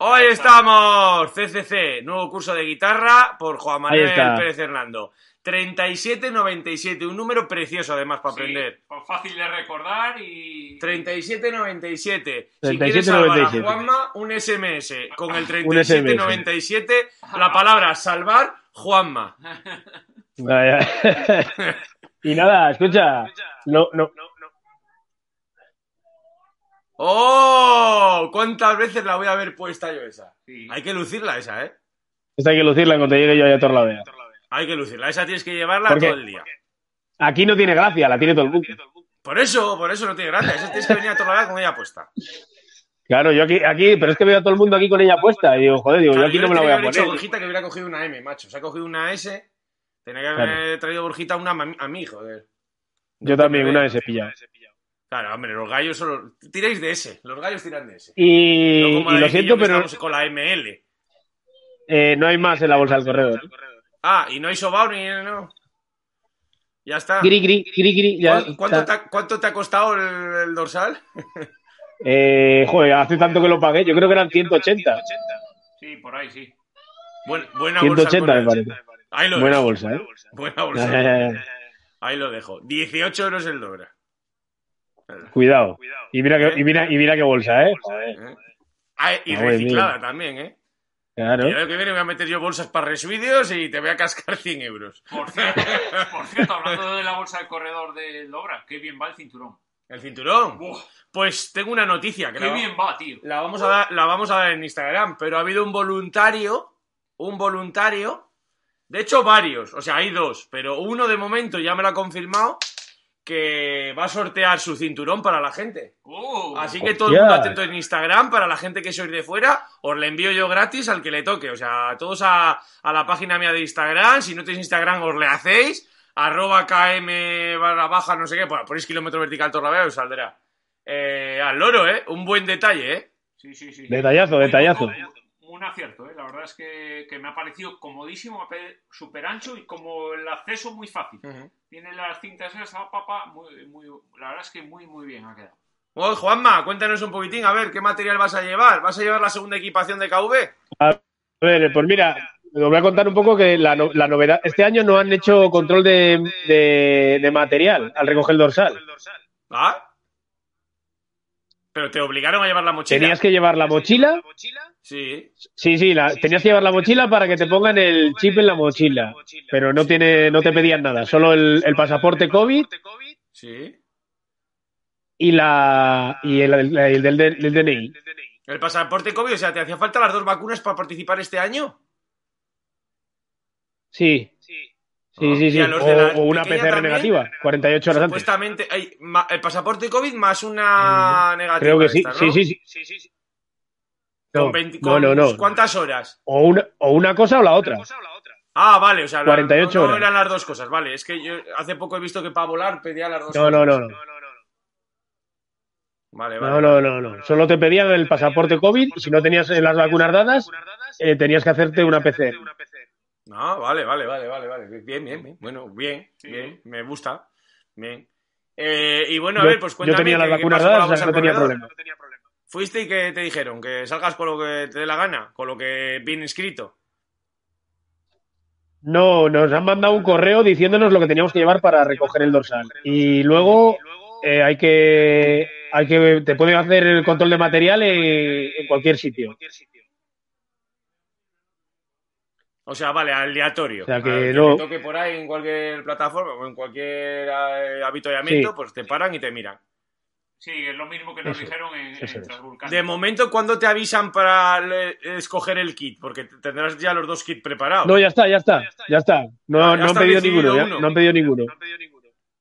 Speaker 1: Hoy estamos, CCC, nuevo curso de guitarra por Juan Manuel. Pérez Hernando. 3797, un número precioso además para
Speaker 2: Sí,
Speaker 1: aprender.
Speaker 2: pues fácil de recordar y.
Speaker 1: 3797. Si
Speaker 3: 3797.
Speaker 1: quieres salvar a Juanma, un SMS con el <laughs>
Speaker 3: Un
Speaker 1: 3797, la palabra salvar Juanma. <laughs>
Speaker 3: Y nada, escucha. No, no.
Speaker 1: ¡Oh! ¿Cuántas veces la voy a haber puesta yo esa?
Speaker 2: Sí.
Speaker 1: Hay que lucirla esa, ¿eh?
Speaker 3: Esta hay que lucirla cuando llegue yo a Torlavega.
Speaker 1: Hay que lucirla. Esa tienes que llevarla todo el día.
Speaker 3: Aquí no tiene gracia, la tiene todo el mundo.
Speaker 1: Por eso, por eso no tiene gracia. Esa tienes que venir a toda la vez con ella puesta.
Speaker 3: Claro, yo aquí, aquí, pero es que veo a todo el mundo aquí con ella puesta. Y digo, joder, digo, yo aquí
Speaker 1: yo
Speaker 3: no me la voy
Speaker 1: tenía
Speaker 3: a
Speaker 1: que haber dicho a
Speaker 3: poner.
Speaker 1: Borjita que hubiera cogido una M, macho. Se ha cogido una S. Tenía que haber traído Borjita una a mí, joder.
Speaker 3: Yo también, una vez he pillado.
Speaker 1: Claro, hombre, los gallos solo. Tiráis de S. Los gallos tiran de S.
Speaker 3: Y,
Speaker 1: No como
Speaker 3: y
Speaker 1: David
Speaker 3: lo siento, pero
Speaker 1: estamos con la ML.
Speaker 3: eh, no hay más en la bolsa del corredor.
Speaker 1: Ah, y no hay sobao ni. No. Ya está.
Speaker 3: Gri, gri, gri, gri, ya
Speaker 1: ¿Cuán- ¿Cuánto, te
Speaker 3: está.
Speaker 1: ha, cuánto te ha costado el, el dorsal? <laughs>
Speaker 3: Eh, joder, hace tanto que lo pagué. Yo creo que eran 180.
Speaker 2: Sí, por ahí sí.
Speaker 1: Buen- buena bolsa.
Speaker 3: 180 me parece.
Speaker 1: Ahí lo
Speaker 3: Buena
Speaker 1: dejo.
Speaker 3: bolsa, ¿eh?
Speaker 1: Buena bolsa. <laughs> Ahí lo dejo. 18 euros el Dobra.
Speaker 3: Cuidado. Y mira, que, y, mira, y mira qué bolsa, ¿eh?
Speaker 1: ¿Eh? Ah, y reciclada también, ¿eh?
Speaker 3: Claro.
Speaker 1: Y que viene voy a meter yo bolsas para resvídeos y te voy a cascar 100 euros.
Speaker 2: Por cierto, por cierto, hablando de la bolsa del corredor de Dobra, qué bien va el cinturón.
Speaker 1: ¿El cinturón? Pues tengo una noticia que
Speaker 2: qué
Speaker 1: la,
Speaker 2: bien va, tío.
Speaker 1: la vamos a dar, la vamos a dar en Instagram, pero ha habido un voluntario, un voluntario, de hecho varios, o sea, hay dos, pero uno de momento ya me lo ha confirmado que va a sortear su cinturón para la gente.
Speaker 2: Uh,
Speaker 1: Así que todo el mundo atento en Instagram, para la gente que sois de fuera, os le envío yo gratis al que le toque. O sea, todos a, a la página mía de Instagram, si no tenéis Instagram os le hacéis, arroba KM barra baja, no sé qué, bueno, ponéis kilómetro vertical Torlavega y os saldrá. Eh, al loro, ¿eh? Un buen detalle, ¿eh?
Speaker 2: Sí, sí, sí.
Speaker 3: Detallazo,
Speaker 2: Muy-
Speaker 3: detallazo.
Speaker 2: Un acierto, ¿eh? La verdad es que, que me ha parecido comodísimo, súper ancho y como el acceso muy fácil. Tiene las cintas esas, ah, papá, muy, muy, la verdad es que muy, muy bien ha quedado.
Speaker 1: Bueno, Juanma, cuéntanos un poquitín, a ver, ¿qué material vas a llevar? ¿Vas a llevar la segunda equipación de KV?
Speaker 3: A ver, pues mira, os voy a contar un poco que la, no- la novedad. Este año no han hecho control de, de- de material al recoger el dorsal.
Speaker 1: ¿Ah? Pero te obligaron a llevar la mochila.
Speaker 3: Tenías que llevar la mochila.
Speaker 1: Sí.
Speaker 3: Sí, sí, la, tenías que llevar la mochila para que te pongan el chip en la mochila. Pero no tiene, no te pedían nada, solo el, el pasaporte COVID
Speaker 1: Sí.
Speaker 3: y la y el, el- el del, del DNI.
Speaker 1: El pasaporte COVID, o sea, ¿te hacía falta las dos vacunas para participar este año?
Speaker 3: Sí, sí, sí,
Speaker 1: ¿Y
Speaker 3: sí.
Speaker 1: a los
Speaker 3: O,
Speaker 1: de la
Speaker 3: o una PCR
Speaker 1: también?
Speaker 3: negativa, 48 horas antes.
Speaker 1: Supuestamente, hay ma- el pasaporte COVID más una negativa.
Speaker 3: Creo que sí,
Speaker 1: esta, ¿no?
Speaker 3: sí, sí, sí. No,
Speaker 1: 20
Speaker 3: no,
Speaker 1: con
Speaker 3: no, no.
Speaker 1: ¿Cuántas horas?
Speaker 3: O una, o una cosa o la otra.
Speaker 1: Ah, vale, o sea, la-
Speaker 3: 48
Speaker 1: no,
Speaker 3: horas.
Speaker 1: eran las dos cosas, vale. Es que yo hace poco he visto que para volar pedía las dos
Speaker 3: No,
Speaker 1: cosas.
Speaker 3: no, no, no.
Speaker 1: Vale, vale.
Speaker 3: No, no, no, no. Solo te pedían el pasaporte COVID y si no tenías las vacunas dadas, eh, tenías que hacerte una PCR.
Speaker 1: No, vale, vale, vale, vale, vale. Bien, bien, bien. Bueno, bien,
Speaker 2: Sí.
Speaker 1: bien. Me gusta. Bien. Eh, y bueno, a
Speaker 3: Yo-
Speaker 1: ver, pues
Speaker 3: Yo
Speaker 1: cuéntame.
Speaker 3: tenía las
Speaker 1: ¿qué- qué
Speaker 3: vacunas
Speaker 1: la
Speaker 3: dadas, o sea, no tenía
Speaker 1: corredor?
Speaker 3: problema.
Speaker 1: ¿Fuiste y qué te dijeron? ¿Que salgas con lo que te dé la gana? ¿Con lo que viene escrito?
Speaker 3: No, nos han mandado un correo diciéndonos lo que teníamos que llevar para recoger el dorsal. Y luego eh, hay que, hay que, te pueden hacer el control de material en, en cualquier sitio.
Speaker 1: O sea, vale, aleatorio.
Speaker 3: O sea, que no-
Speaker 1: te toque por ahí en cualquier plataforma o en cualquier eh, avituallamiento,
Speaker 3: Sí.
Speaker 1: pues te paran y te miran.
Speaker 2: Sí, es lo mismo que nos
Speaker 3: Eso,
Speaker 2: dijeron en,
Speaker 3: eso
Speaker 2: en.
Speaker 1: De momento, ¿cuándo te avisan para le- escoger el kit? Porque tendrás ya los dos kits preparados.
Speaker 3: No, ya está, ya está, ya está. No,
Speaker 1: Ah, ya
Speaker 3: no han pedido ninguno, ya- no han pedido ninguno.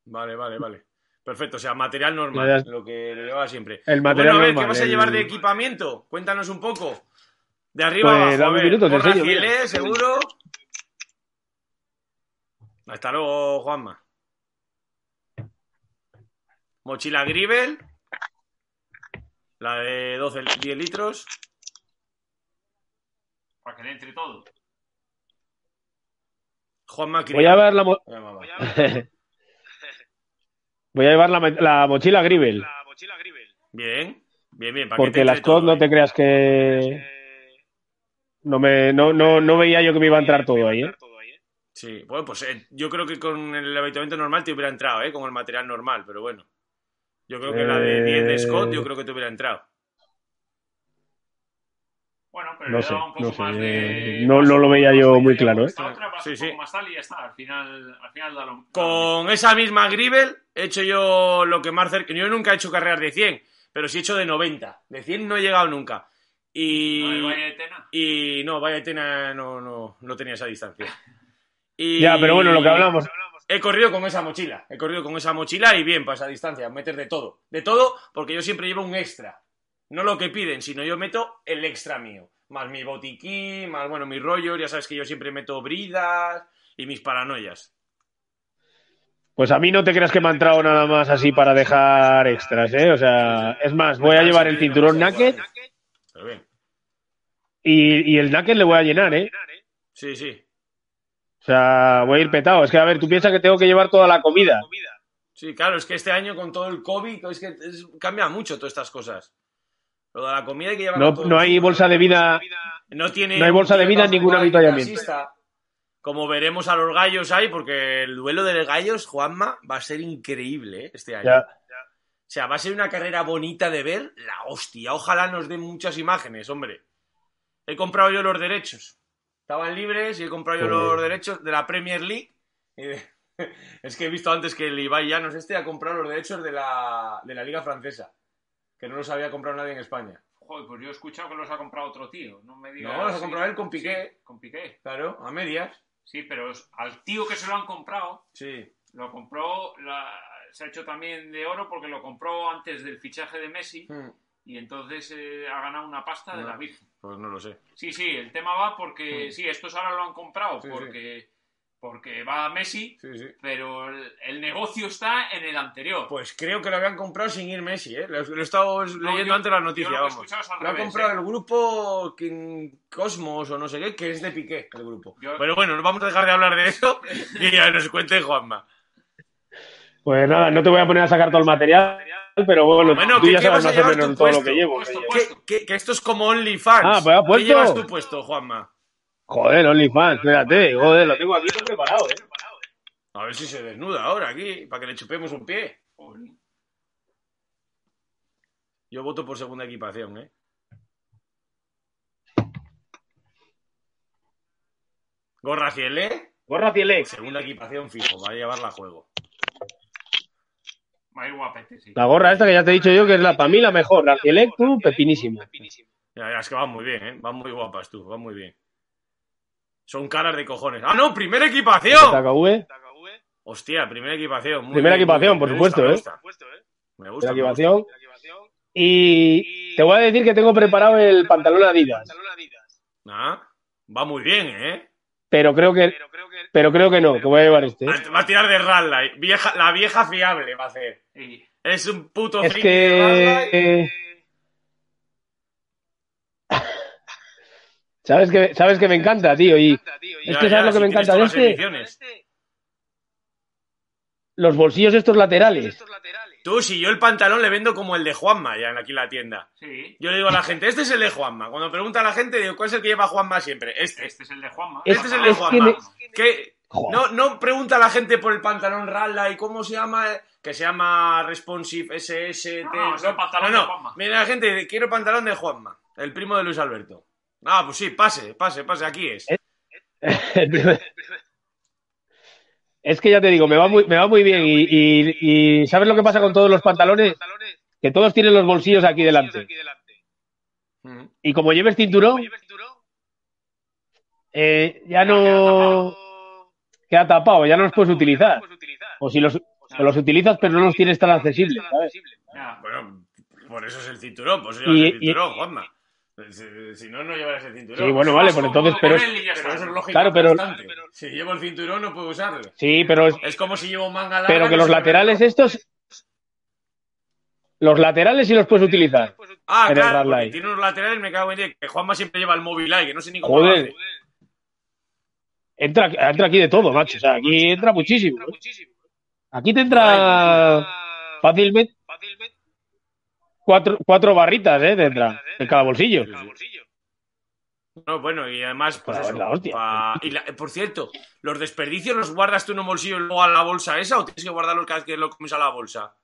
Speaker 1: Vale, vale, vale. Perfecto, o sea, material normal,
Speaker 3: Ya, ya.
Speaker 1: lo que le llevaba siempre.
Speaker 3: El
Speaker 1: bueno,
Speaker 3: material
Speaker 1: a ver,
Speaker 3: normal,
Speaker 1: ¿qué vas a
Speaker 3: el-
Speaker 1: llevar de equipamiento? Cuéntanos un poco. De arriba
Speaker 3: Pues,
Speaker 1: abajo, a
Speaker 3: dame un
Speaker 1: ver.
Speaker 3: minuto,
Speaker 1: seguro. Hasta luego, Juanma. Mochila Grivel. La de 12, 10 litros.
Speaker 2: Para que le entre todo.
Speaker 1: Juanma
Speaker 3: Voy a llevar la, mo- voy a llevar la, mo- <laughs> la mochila Grivel.
Speaker 1: Bien, bien, bien. para que
Speaker 3: Porque
Speaker 1: entre
Speaker 3: las COD
Speaker 1: todo,
Speaker 3: no te creas que. No, me, no, no, no veía yo que me iba a entrar todo ahí, ¿eh?
Speaker 1: Sí, bueno, pues eh, yo creo que con el habituamiento normal te hubiera entrado, ¿eh? Con el material normal, pero bueno. Yo creo que la de 10 de Scott, yo
Speaker 3: Eh.
Speaker 1: creo que te hubiera entrado.
Speaker 2: Bueno, pero
Speaker 3: No
Speaker 2: le
Speaker 3: sé,
Speaker 2: daba un poco
Speaker 3: no sé,
Speaker 2: más de...
Speaker 3: eh, no- no lo veía yo muy claro, ¿eh?
Speaker 2: Otra
Speaker 1: Sí,
Speaker 2: un
Speaker 1: sí.
Speaker 2: poco más tal y ya está. Al final, al final da lo
Speaker 1: Con esa misma Grivel he hecho yo lo que más cerca. Yo nunca he hecho carreras de 100, pero sí he hecho de 90. De 100 no he llegado nunca. Y.
Speaker 2: No, el Valle de Tena.
Speaker 1: Y no, vaya Tena no, no, no tenía esa distancia. <laughs> Y
Speaker 3: Ya, pero bueno, lo que hablamos.
Speaker 1: He corrido con esa mochila. He corrido con esa mochila y bien, para esa distancia. Meter de todo. De todo, porque yo siempre llevo un extra. No lo que piden, sino yo meto el extra mío. Más mi botiquín, más, bueno, mis rollos. Ya sabes que yo siempre meto bridas y mis paranoias.
Speaker 3: Pues a mí no te creas que me ha entrado nada más así para dejar extras, ¿eh? O sea, es más, voy a llevar el cinturón naked. Y, y el naked le voy a llenar, ¿eh?
Speaker 1: Sí, sí.
Speaker 3: O sea, voy a ir petado. Es que, a ver, tú piensas que tengo que llevar toda la comida.
Speaker 1: Sí, claro, es que este año con todo el COVID, es que es- cambia mucho todas estas cosas. Lo de la comida hay que llevarlo
Speaker 3: No,
Speaker 1: todo
Speaker 3: no hay bolsa de vida.
Speaker 1: No tiene
Speaker 3: No hay bolsa de vida en ningún
Speaker 1: clasista. Como veremos a los gallos ahí, porque el duelo de los gallos, Juanma, va a ser increíble ¿eh? este año.
Speaker 3: Ya.
Speaker 1: O sea, va a ser una carrera bonita de ver, la hostia. Ojalá nos den muchas imágenes, hombre. He comprado yo los derechos. Estaban libres y he comprado yo
Speaker 3: Joder.
Speaker 1: los derechos de la Premier League. Y de- <laughs> Es que he visto antes que el Ibai Llanos este ha comprado los derechos de la, de la Liga Francesa. Que no los había comprado nadie en España.
Speaker 2: Joder, pues yo he escuchado que los ha comprado otro tío. No me digas.
Speaker 1: No, los ha
Speaker 2: sí.
Speaker 1: comprado él con Piqué.
Speaker 2: Sí, con Piqué.
Speaker 1: Claro, a medias.
Speaker 2: Sí, pero al tío que se lo han comprado,
Speaker 1: Sí.
Speaker 2: lo compró. la- se ha hecho también de oro porque lo compró antes del fichaje de Messi
Speaker 1: Hmm,
Speaker 2: y entonces eh, ha ganado una pasta de la Virgen.
Speaker 1: Pues no lo sé.
Speaker 2: Sí, sí, el tema va porque. Sí, estos ahora lo han comprado
Speaker 1: Sí,
Speaker 2: porque porque va Messi,
Speaker 1: Sí, sí.
Speaker 2: pero el, el negocio está en el anterior.
Speaker 1: Pues creo que lo habían comprado sin ir Messi, ¿eh? Lo, lo he estado
Speaker 2: No,
Speaker 1: leyendo
Speaker 2: yo-
Speaker 1: antes la noticia,
Speaker 2: lo
Speaker 1: vamos. ha comprado
Speaker 2: ¿eh?
Speaker 1: el grupo King- Cosmos o no sé qué, que es de Piqué, el grupo.
Speaker 2: Yo-
Speaker 1: Pero bueno, no vamos a dejar de hablar de eso <laughs> y ya nos cuente Juanma.
Speaker 3: Pues nada, no te voy a poner a sacar todo el material, pero bueno,
Speaker 1: Bueno,
Speaker 3: tú
Speaker 1: ¿qué-
Speaker 3: ya
Speaker 1: qué
Speaker 3: sabes más o menos todo lo que llevo.
Speaker 2: Puesto,
Speaker 3: que
Speaker 2: puesto.
Speaker 1: Que, que- que esto es como OnlyFans.
Speaker 3: Ah, pues ha
Speaker 1: ¿Qué
Speaker 3: puesto.
Speaker 1: llevas tu puesto, Juanma?
Speaker 3: Joder, OnlyFans, espérate, joder, lo tengo aquí todo preparado, ¿eh?
Speaker 1: A ver si se desnuda ahora aquí, para que le chupemos un pie. Yo voto por segunda equipación, ¿eh? Gorra Cielé,
Speaker 3: Gorra Cielex.
Speaker 1: segunda equipación fijo, va a llevarla a juego.
Speaker 2: Guapete, sí.
Speaker 3: La gorra esta que ya te he dicho yo que es la para mí la mejor. La tú, pepinísima.
Speaker 1: Ya, es que van muy bien, ¿eh? Van muy guapas tú, van muy bien. Son caras de cojones. ¡Ah, no! ¡Primera equipación!
Speaker 3: TKV,
Speaker 1: Hostia, primera equipación. muy
Speaker 3: Primera
Speaker 1: bien, muy
Speaker 3: equipación,
Speaker 1: bien.
Speaker 3: por supuesto,
Speaker 1: gusta,
Speaker 3: ¿eh?
Speaker 1: Me gusta, me gusta. me gusta.
Speaker 3: equipación. Y te voy a decir que tengo preparado el pantalón Adidas,
Speaker 1: Ah, va muy bien, ¿eh?
Speaker 3: Pero creo que, pero creo que no, que voy a llevar este. ¿eh?
Speaker 1: Va a tirar de Rally. Vieja, la vieja fiable va a hacer.
Speaker 2: Y-
Speaker 1: Es un puto
Speaker 3: Es
Speaker 1: de
Speaker 3: que... eh, <laughs> ¿Sabes que, sabes que me encanta, tío? Y es que
Speaker 1: ya,
Speaker 3: ¿sabes lo que
Speaker 1: si
Speaker 3: me encanta de este? Los bolsillos estos laterales.
Speaker 1: Tú, si yo el pantalón le vendo como el de Juanma ya aquí en la tienda.
Speaker 2: Sí,
Speaker 1: Yo le digo a la gente, este es el de Juanma. Cuando pregunta a la gente, digo, ¿cuál es el que lleva Juanma siempre? Este.
Speaker 2: este es el de Juanma.
Speaker 3: Es-
Speaker 1: Este es el de
Speaker 3: es que
Speaker 1: Juanma.
Speaker 3: me-
Speaker 1: Que no, no pregunta a la gente por el pantalón Rally, ¿cómo se llama? Que se llama Responsive SS.
Speaker 2: No, no, es el pantalón
Speaker 1: no,
Speaker 2: de. Juanma.
Speaker 1: Mira la gente, quiero pantalón de Juanma, el primo de Luis Alberto. Ah, pues sí, pase, pase, pase, aquí es. <laughs> <laughs>
Speaker 3: Es que ya te digo, me va muy, me va muy bien. Y, y- y ¿sabes lo que pasa con todos los pantalones? Que todos tienen los bolsillos aquí delante. Y como lleves cinturón, eh, ya no queda tapado, ya no los puedes utilizar. O si los, o los utilizas, pero no los tienes tan accesibles.
Speaker 1: Bueno, por eso es el cinturón, por eso
Speaker 3: Y-
Speaker 1: llevas el cinturón, Juanma. Si, no, no llevarás el cinturón.
Speaker 3: Sí, bueno, vale, pues entonces, pero es,
Speaker 1: eso es lógico.
Speaker 3: Claro, pero-.
Speaker 1: Si llevo el cinturón, no puedo usarlo.
Speaker 3: sí, pero es,
Speaker 1: Es como si llevo un manga larga.
Speaker 3: pero que
Speaker 1: no
Speaker 3: los
Speaker 1: me
Speaker 3: laterales
Speaker 1: el-
Speaker 3: estos, los laterales sí los puedes utilizar.
Speaker 1: Ah,
Speaker 3: en el
Speaker 1: claro, porque tiene unos laterales, me cago en Dios, que Juanma siempre lleva el móvil ahí, que no sé ni cómo lo
Speaker 3: Joder,
Speaker 1: hace.
Speaker 3: entra, entra aquí de todo, macho. O sea, aquí entra muchísimo. ¿eh? Aquí te entra fácilmente cuatro, cuatro barritas, ¿eh? Te entra en cada bolsillo.
Speaker 1: No, bueno, y además, pues eso,
Speaker 3: la
Speaker 1: pa- y la- por cierto, ¿los desperdicios los guardas tú en un bolsillo y luego a la bolsa esa o tienes que guardarlos cada vez que lo comes a la bolsa?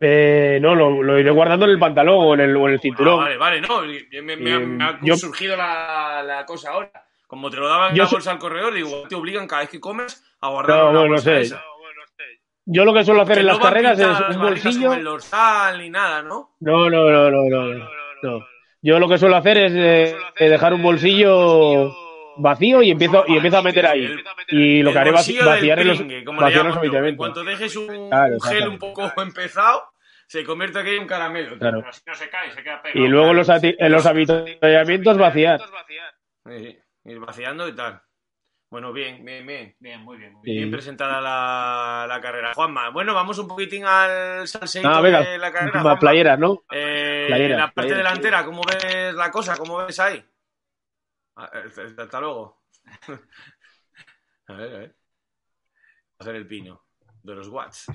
Speaker 3: Eh, no, lo, lo iré guardando en el pantalón o en el, o en el
Speaker 1: Ah,
Speaker 3: cinturón.
Speaker 1: vale, vale, no, me, me- me-
Speaker 3: Eh,
Speaker 1: me ha
Speaker 3: yo-
Speaker 1: surgido la, la cosa ahora. Como te lo daban en la bolsa al corredor, digo, te obligan cada vez que comes a guardar
Speaker 3: No, bueno, no
Speaker 1: bolsa
Speaker 3: sé.
Speaker 1: esa.
Speaker 3: Yo lo que suelo hacer en las carreras es un bolsillo.
Speaker 1: con el dorsal ni nada, ¿no?
Speaker 3: No, no, no, no, no. Yo lo que suelo hacer es eh, eh, dejar un bolsillo vacío y empiezo y empiezo a meter ahí. Y lo que haré es
Speaker 1: bolsillo
Speaker 3: vaciar en los, vaciar los.
Speaker 1: En cuanto dejes un, gel un poco <laughs> empezado, se convierte aquí en un caramelo.
Speaker 3: Claro.
Speaker 2: Pero así no se cae, se queda pegado.
Speaker 3: Y luego los en los habituamientos vaciar.
Speaker 1: Sí, ir vaciando y tal. Bueno, bien, bien, bien.
Speaker 2: Bien, muy bien. Muy
Speaker 3: Sí.
Speaker 2: bien.
Speaker 1: Bien presentada la, la carrera. Juanma, bueno, vamos un poquitín al salseito
Speaker 3: Ah, venga,
Speaker 1: de la carrera. Juanma.
Speaker 3: playera, ¿no?
Speaker 1: Eh,
Speaker 3: Playera,
Speaker 1: la parte
Speaker 3: playera.
Speaker 1: delantera, ¿cómo ves la cosa? ¿Cómo ves ahí? Ah, eh, Hasta luego. <laughs> a ver, a ver. Va a ser el pino de los watts.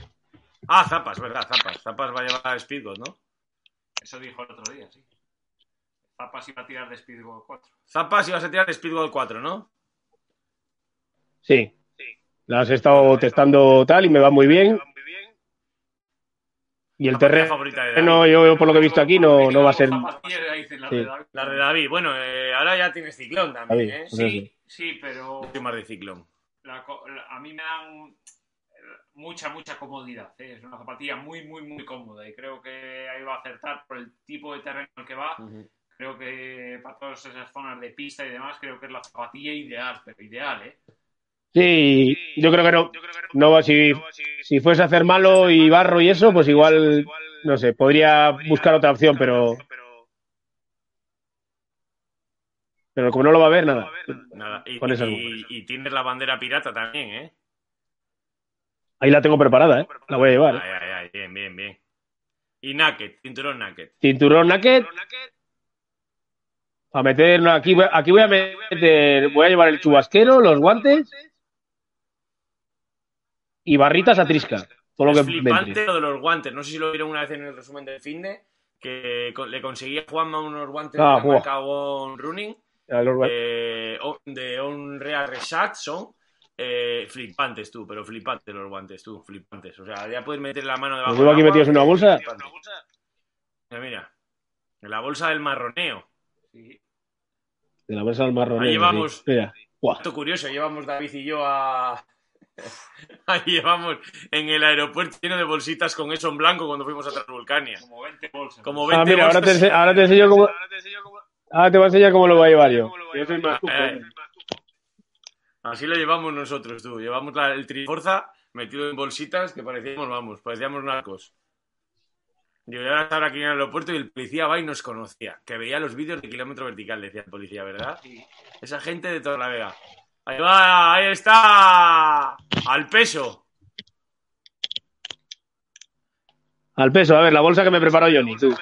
Speaker 1: Ah, Zapas, verdad, Zapas. Zapas va a llevar Speedbot, ¿no?
Speaker 2: Eso dijo el otro día, sí. Zapas iba a tirar de Speedball 4.
Speaker 1: Zapas ibas a tirar Speedbot 4, ¿no?
Speaker 3: Sí. Las he estado testando tal y me va muy bien. Y el terreno,
Speaker 1: favorita de David.
Speaker 3: yo, yo por lo que he visto aquí no, no va a ser. Sí.
Speaker 1: La de David. Bueno, eh, ahora ya tienes ciclón también, ¿eh?
Speaker 3: pues
Speaker 1: Sí.
Speaker 2: Sí, pero
Speaker 1: más de ciclón.
Speaker 2: a mí me dan mucha, mucha comodidad. ¿eh? Es una zapatilla muy, muy, muy cómoda y creo que ahí va a acertar por el tipo de terreno al que va. Creo que para todas esas zonas de pista y demás, creo que es la zapatilla ideal, pero ideal, ¿eh?
Speaker 3: Sí, yo creo que no. No va si, si fuese a hacer malo y barro y eso, pues igual, no sé, podría buscar otra opción, pero Pero como no lo va a ver, nada.
Speaker 1: Nada. Y,
Speaker 3: Con esas
Speaker 1: y- y tienes la bandera pirata también, ¿eh?
Speaker 3: Ahí la tengo preparada, ¿eh? La voy a llevar. ¿eh?
Speaker 1: Ay, ay, ay, bien, bien, bien. Y naked, cinturón naked.
Speaker 3: Cinturón naked. A meter, aquí, voy- aquí voy a meter, voy a llevar el chubasquero, los guantes y barritas a trisca. Todo lo que
Speaker 1: flipante
Speaker 3: entre.
Speaker 1: lo de los guantes. No sé si lo vieron una vez en el resumen del finde que le conseguía a Juanma unos guantes
Speaker 3: Ah,
Speaker 1: de la marca On Running eh, de On Real Resat son eh, flipantes tú, pero flipantes los guantes tú, flipantes. O sea, ya puedes meter la mano debajo
Speaker 3: ¿Los aquí metidos en una bolsa?
Speaker 1: Mira, mira, en la bolsa del marroneo.
Speaker 2: Sí.
Speaker 3: De la bolsa del marrón.
Speaker 1: Ahí llevamos-
Speaker 3: Mira. Buah.
Speaker 1: Dato curioso, llevamos David y yo a. <laughs> Ahí llevamos en el aeropuerto lleno de bolsitas con eso en blanco cuando fuimos a Transvulcania.
Speaker 2: Como 20 bolsas.
Speaker 1: Como
Speaker 3: Ah,
Speaker 1: 20
Speaker 3: mira, ahora te, ahora te enseño cómo. Ahora te voy a enseñar cómo lo voy a llevar yo. Yo soy más
Speaker 1: Eh, eh. Así lo llevamos nosotros, tú. Llevamos la- el Triforza metido en bolsitas que parecíamos, vamos, parecíamos narcos. Yo ya estar aquí en el aeropuerto y el policía va y nos conocía. Que veía los vídeos de kilómetro vertical, decía el policía, ¿verdad? Esa gente de toda la vega. Ahí va, ahí está. Al peso.
Speaker 3: Al peso, a ver, la bolsa que me preparó Johnny. Tú.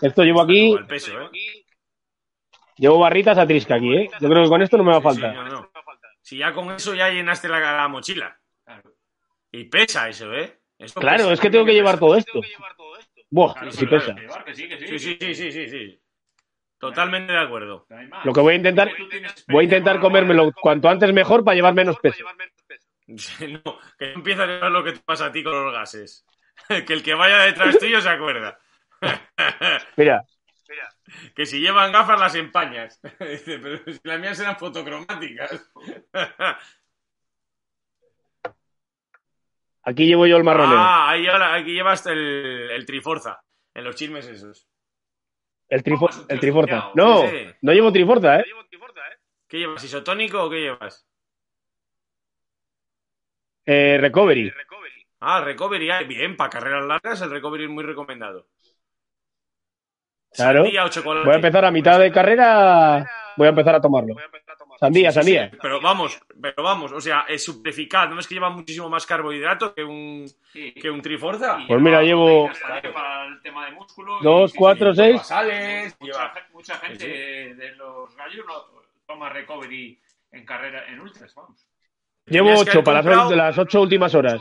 Speaker 3: Esto llevo aquí,
Speaker 1: Al peso, ¿eh?
Speaker 3: llevo barritas a trisca aquí, ¿eh? Yo creo que con esto no me va a
Speaker 1: Sí, sí,
Speaker 3: faltar.
Speaker 1: no, no. Si ya con eso ya llenaste la, la mochila.
Speaker 2: Claro.
Speaker 1: Y pesa eso, ¿eh?
Speaker 3: Claro,
Speaker 1: pesa.
Speaker 3: es que tengo que llevar todo esto. Buah,
Speaker 2: Claro,
Speaker 3: sí
Speaker 2: pero
Speaker 3: pesa.
Speaker 2: hay que llevar, que sí, que sí.
Speaker 1: Sí, sí, sí, sí, sí, sí. Totalmente de acuerdo.
Speaker 3: Lo que voy a intentar, voy a intentar comérmelo cuanto antes mejor para llevar menos peso.
Speaker 1: No, que no empieza a ver lo que te pasa a ti con los gases. <laughs> Que el que vaya detrás <laughs> tuyo se acuerda. <laughs>
Speaker 3: Mira,
Speaker 1: Que si llevan gafas las empañas. Dice, pero si las mías eran fotocromáticas.
Speaker 3: aquí llevo yo el marroneo.
Speaker 1: Ah, ahí ahora- aquí llevas el, el Triforza. En los chismes esos.
Speaker 3: El, trifo-
Speaker 2: Vamos,
Speaker 3: el triforza. No, no llevo triforza, ¿eh?
Speaker 1: ¿Qué llevas? ¿Isotónico o qué llevas?
Speaker 3: Eh, recovery.
Speaker 1: Ah, recovery. ah, Bien, para carreras largas el recovery es muy recomendado.
Speaker 3: Claro. Voy a empezar a mitad de carrera, voy a empezar a tomarlo. Sandía, sandía.
Speaker 1: Pero vamos, pero vamos, o sea, es super eficaz. ¿No es que lleva muchísimo más carbohidrato que un,
Speaker 2: Sí.
Speaker 1: que un Triforza?
Speaker 2: Y
Speaker 3: Pues mira, llevo
Speaker 2: para el tema de músculo.
Speaker 3: Dos, cuatro,
Speaker 2: sí,
Speaker 3: seis.
Speaker 1: Basales,
Speaker 2: Mucha,
Speaker 1: lleva-
Speaker 2: ge- mucha gente
Speaker 1: Sí,
Speaker 2: de los gallos lo- toma recovery en carrera, en ultras, vamos.
Speaker 3: Llevo ocho para las,
Speaker 1: comprado-
Speaker 3: las ocho últimas horas.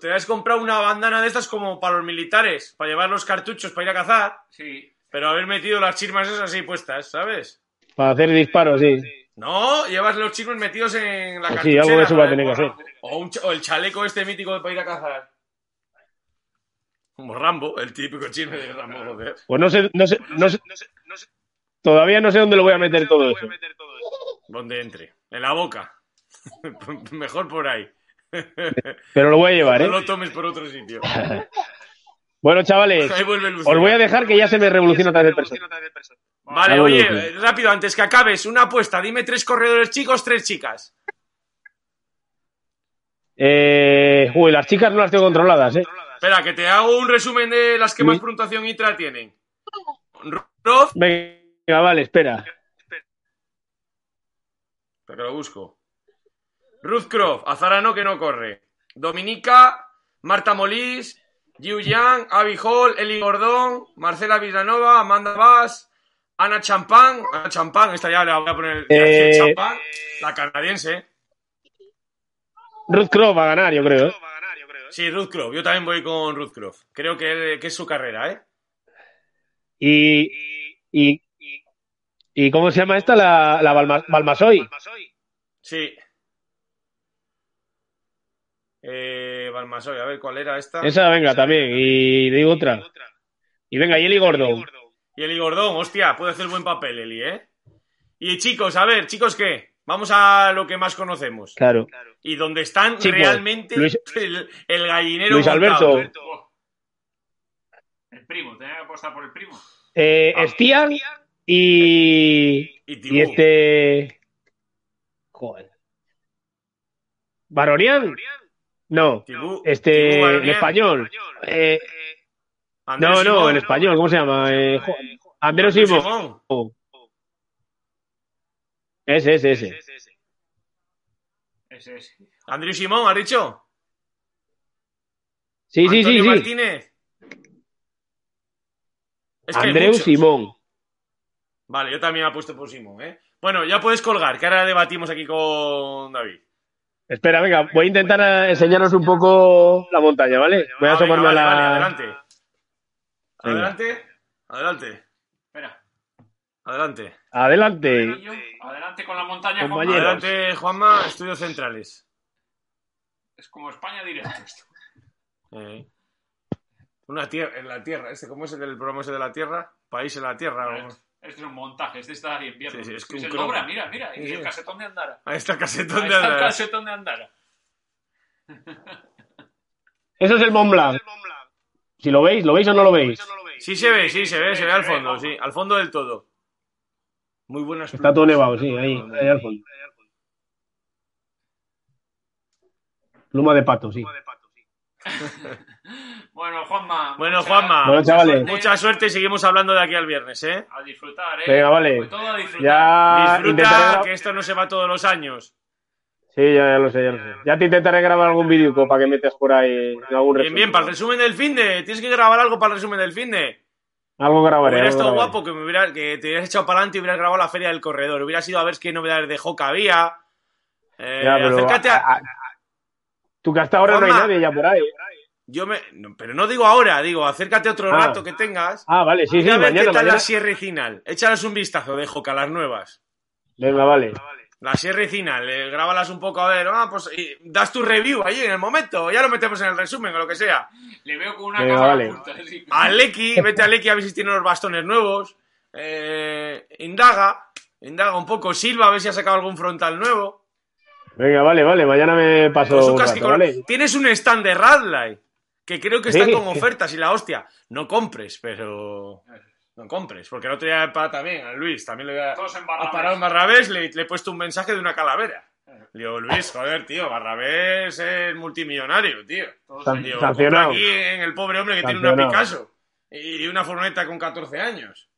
Speaker 1: Te has comprado una bandana de estas como para los militares, para llevar los cartuchos para ir a cazar,
Speaker 2: Sí,
Speaker 1: pero haber metido las chismas esas así puestas, ¿sabes?
Speaker 3: Para hacer disparos, sí.
Speaker 1: No, llevas los chismes metidos en la
Speaker 3: Pues
Speaker 1: cartuchera.
Speaker 3: sí, algo de eso va a tener que hacer.
Speaker 1: O, un ch- o el chaleco este mítico para ir a cazar. Como Rambo, el típico chisme de Rambo, joder.
Speaker 3: Pues no sé, no sé, no sé, todavía no sé dónde lo voy a meter todo eso.
Speaker 1: Donde entre. En la boca. <laughs> Mejor por ahí. <laughs>
Speaker 3: Pero lo voy a llevar,
Speaker 1: No
Speaker 3: ¿eh?
Speaker 1: lo tomes por otro sitio. <laughs>
Speaker 3: Bueno, chavales, os voy a dejar que ya se me revoluciona otra vez el persona.
Speaker 1: Vale,
Speaker 3: Algo
Speaker 1: oye, eh, rápido, antes que acabes, una apuesta. Dime tres corredores chicos, tres chicas.
Speaker 3: Eh, uy, las chicas no las tengo controladas, ¿eh?
Speaker 1: Espera, que te hago un resumen de las que más puntuación ITRA tienen. Roth,
Speaker 3: Venga, vale, espera.
Speaker 1: que lo busco. Ruth Croft, Azarano que no corre. Dominica, Marta Molís, Yu Yang, Abby Hall, Eli Gordón, Marcela Villanova, Amanda Bass, Ana Champán. Ana Champán, esta ya le voy a poner.
Speaker 3: Eh,
Speaker 1: Champán, la canadiense.
Speaker 3: Ruth Croft va a ganar, yo creo, ¿eh?
Speaker 1: Sí, Ruth Croft. Yo también voy con Ruth Croft. Creo que, que es su carrera, ¿eh?
Speaker 3: Y, y, y ¿cómo se llama esta? La, la Balma- Balmasoy.
Speaker 1: Sí. Eh, Balmasoy, a ver cuál era esta.
Speaker 3: Esa, venga, también. Y digo otra. Y venga, y Eli Gordon.
Speaker 1: Y Eli Gordón, hostia, puede hacer buen papel, Eli, ¿eh? Y chicos, a ver, chicos, ¿qué? Vamos a lo que más conocemos.
Speaker 3: Claro.
Speaker 1: Y donde están
Speaker 3: Chicos,
Speaker 1: realmente
Speaker 3: Luis-
Speaker 1: el, el gallinero.
Speaker 3: Luis. Alberto.
Speaker 2: El primo, tenía que apostar por el primo.
Speaker 3: Eh,
Speaker 1: Ah.
Speaker 3: Stian y,
Speaker 1: Y Tibú.
Speaker 3: y este... Joder. ¿Baronian? No.
Speaker 1: Tibú-
Speaker 3: Este,
Speaker 1: Tibú
Speaker 3: en español. Eh,
Speaker 1: Andrés
Speaker 3: no, no, en español, ¿cómo se llama? Eh, Andrés
Speaker 1: Andrés
Speaker 3: Simón.
Speaker 1: Simón.
Speaker 3: Ese, ese, ese.
Speaker 2: Ese, ese.
Speaker 1: Andrew Simón, ¿has dicho?
Speaker 3: Sí, sí, sí, sí.
Speaker 1: Martínez. Es que
Speaker 3: Andreu. Simón.
Speaker 1: Vale, yo también apuesto por Simón, ¿eh? Bueno, ya puedes colgar, que ahora debatimos aquí con David.
Speaker 3: Espera, venga, voy a intentar enseñaros un poco la montaña, ¿vale? Voy a
Speaker 1: Ah,
Speaker 3: asomarme a la.
Speaker 1: vale, adelante.
Speaker 3: Venga.
Speaker 1: Adelante. Adelante.
Speaker 2: Espera.
Speaker 1: Adelante.
Speaker 3: Adelante.
Speaker 2: Adelante con la montaña, Juanma.
Speaker 1: Adelante, Juanma, estudios centrales.
Speaker 2: Es como España directo esto.
Speaker 1: Eh. Una tierra, en la tierra, este, ¿cómo es el del programa ese de la tierra? País en la tierra.
Speaker 2: Esto es un montaje, este está ahí en invierno.
Speaker 1: Sí, sí, es que
Speaker 2: es
Speaker 1: un
Speaker 2: el. Dobra, mira, mira.
Speaker 1: Sí,
Speaker 2: Y el casetón de Andara.
Speaker 1: Ahí está el casetón
Speaker 2: Ahí
Speaker 1: de
Speaker 2: está el
Speaker 1: Andara.
Speaker 2: casetón de Andara.
Speaker 3: Eso es el Mont Blanc. <laughs> Si lo veis, ¿lo veis o no lo veis?
Speaker 1: Sí se ve, sí se ve, se ve al fondo, sí, al fondo del todo. Muy buenas
Speaker 3: Está todo nevado, sí, ahí, ahí al fondo. Pluma de pato, sí. <laughs>
Speaker 2: Bueno, Juanma.
Speaker 1: Bueno,
Speaker 2: mucha-
Speaker 1: Juanma.
Speaker 3: Bueno, chavales.
Speaker 1: Mucha suerte y seguimos hablando de aquí al viernes, ¿eh?
Speaker 2: A disfrutar, ¿eh?
Speaker 3: Venga, vale.
Speaker 2: Todo a disfrutar.
Speaker 3: Ya intentaré
Speaker 1: Disfruta,
Speaker 3: gra-
Speaker 1: que esto no se va todos los años.
Speaker 3: Sí, ya, ya lo sé, ya lo sé. Ya te intentaré grabar algún vídeo para que metas por ahí en algún
Speaker 1: Bien,
Speaker 3: resumen.
Speaker 1: bien, para el resumen del fin de. Tienes que grabar algo para el resumen del fin de.
Speaker 3: Algo grabaré.
Speaker 1: Hubiera
Speaker 3: algo
Speaker 1: estado
Speaker 3: grabaré.
Speaker 1: guapo que, me hubiera, que te hubieras echado para adelante y hubieras grabado la feria del corredor. Hubieras ido a ver qué novedades de Joka había. Eh,
Speaker 3: Ya, pero,
Speaker 1: acércate a.
Speaker 3: a- a- Tú que hasta ahora no hay nadie ya por ahí.
Speaker 1: Yo me, no, pero no digo ahora, digo, acércate otro
Speaker 3: Ah.
Speaker 1: rato que tengas.
Speaker 3: Ah, vale, sí, sí,
Speaker 1: a ver
Speaker 3: mañana,
Speaker 1: qué tal
Speaker 3: mañana.
Speaker 1: la sierra final. Échales un vistazo de Joka, las nuevas.
Speaker 3: Venga, vale.
Speaker 1: La sierra final, eh, grábalas un poco a ver. Ah, pues y das tu review allí en el momento. Ya lo metemos en el resumen o lo que sea.
Speaker 2: Le veo con una
Speaker 3: Venga,
Speaker 2: cámara
Speaker 3: vale.
Speaker 2: oculta. así.
Speaker 1: A Lecky, vete a Lecky a ver si tiene los bastones nuevos. Eh, indaga, indaga un poco. Silva, a ver si ha sacado algún frontal nuevo.
Speaker 3: Venga, vale, vale. Mañana me paso
Speaker 1: un
Speaker 3: un
Speaker 1: casco
Speaker 3: rato,
Speaker 1: con-
Speaker 3: ¿vale?
Speaker 1: Tienes un stand de Radley, que creo que está
Speaker 3: Sí.
Speaker 1: con ofertas y la hostia. No compres, pero. No compres, porque el otro día para también, a Luis, también le había
Speaker 2: Todos en
Speaker 1: ha
Speaker 2: Barrabés.
Speaker 1: parado en Barrabés, le, le he puesto un mensaje de una calavera. Le digo, Luis, joder, tío, Barrabés es multimillonario, tío.
Speaker 2: Todos
Speaker 3: San-
Speaker 2: allí.
Speaker 1: Digo, aquí en el pobre hombre que tiene una. Picasso y una furgoneta con 14 años.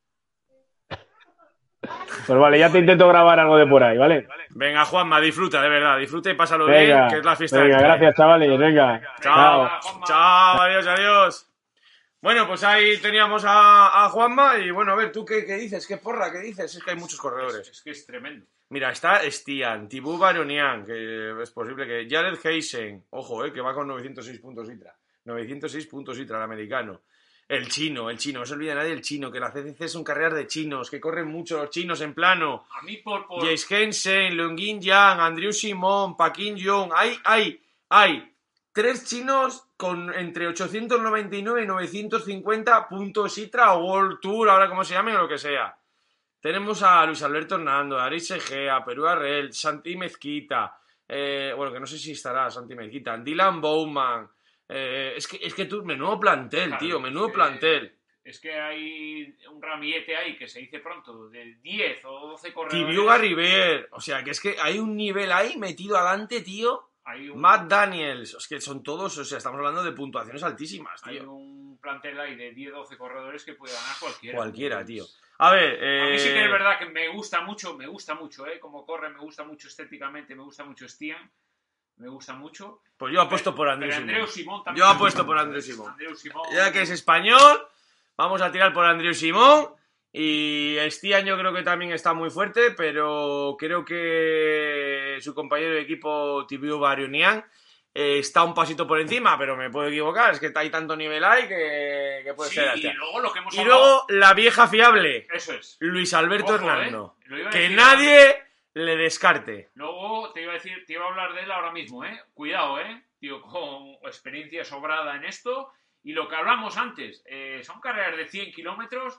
Speaker 3: Pues vale, ya te intento grabar algo de por ahí, ¿vale?
Speaker 1: Venga, Juanma, disfruta, de verdad, disfruta y pásalo
Speaker 3: Venga,
Speaker 1: bien, que es la fiesta
Speaker 3: venga,
Speaker 1: Crae.
Speaker 3: gracias, chavales, venga.
Speaker 1: Chao,
Speaker 2: Chao,
Speaker 1: chao, adiós, adiós. Bueno, pues ahí teníamos a, a Juanma y bueno, a ver, ¿tú qué, qué dices? ¿Qué porra? ¿Qué dices? Es que hay muchos corredores.
Speaker 2: Es que es tremendo.
Speaker 1: Mira, está Stian, Tibú Baronian, que es posible que... Jared Heisen, ojo, eh, que va con 906 puntos ITRA. 906 puntos ITRA, el americano. El chino, el chino, no se olvide nadie el chino, que la CCC son carreras de chinos, que corren mucho los chinos en plano.
Speaker 2: A mí por... por...
Speaker 1: Jace Hensen, Leungin Yang, Andrew Simon, Paquin Young. Hay, hay, hay tres chinos con entre 899 y 950 puntos ITRA o World Tour, ahora como se llame o lo que sea. Tenemos a Luis Alberto Hernando, a Aris Egea, Perú Arrel, Santi Mezquita, eh, bueno, que no sé si estará Santi Mezquita, Dylan Bowman. eh, es, que, es que tú, menudo plantel,
Speaker 2: Claro,
Speaker 1: tío,
Speaker 2: es
Speaker 1: menudo
Speaker 2: que-
Speaker 1: plantel.
Speaker 2: Es que hay un ramillete ahí que se dice pronto, de 10 o 12 corredores.
Speaker 1: Tibiuga River, o sea, que es que hay un nivel ahí metido adelante, tío.
Speaker 2: Hay un,
Speaker 1: Matt Daniels, es que son todos, o sea, estamos hablando de puntuaciones altísimas,
Speaker 2: hay
Speaker 1: tío.
Speaker 2: un plantel ahí de 10 12 corredores que puede ganar cualquiera.
Speaker 1: Cualquiera, tío. A ver,
Speaker 2: A mí sí que
Speaker 1: eh,
Speaker 2: es verdad que me gusta mucho, me gusta mucho, ¿eh? Como corre, me gusta mucho estéticamente, me gusta mucho Stian, me gusta mucho.
Speaker 1: Pues yo apuesto por
Speaker 2: Pero
Speaker 1: Simón.
Speaker 2: Andreu Simón también.
Speaker 1: Yo apuesto por <laughs> Simón.
Speaker 2: Andreu Simón.
Speaker 1: Ya que es español, vamos a tirar por Andreu Simón. Y Stian yo creo que también está muy fuerte, pero creo que su compañero de equipo, Tibiu Barionian, eh, está un pasito por encima, pero me puedo equivocar, es que hay tanto nivel ahí que, que puede
Speaker 2: Sí,
Speaker 1: ser.
Speaker 2: y luego lo que hemos
Speaker 1: Y
Speaker 2: hablado-
Speaker 1: luego la vieja fiable,
Speaker 2: Eso es.
Speaker 1: Luis Alberto
Speaker 2: Ojo,
Speaker 1: Hernando.
Speaker 2: ¿eh? A
Speaker 1: Que nadie le descarte.
Speaker 2: Luego te iba a decir, te iba a hablar de él ahora mismo, ¿eh? Cuidado, ¿eh? Tío, con experiencia sobrada en esto. Y lo que hablamos antes, eh, son carreras de 100 kilómetros.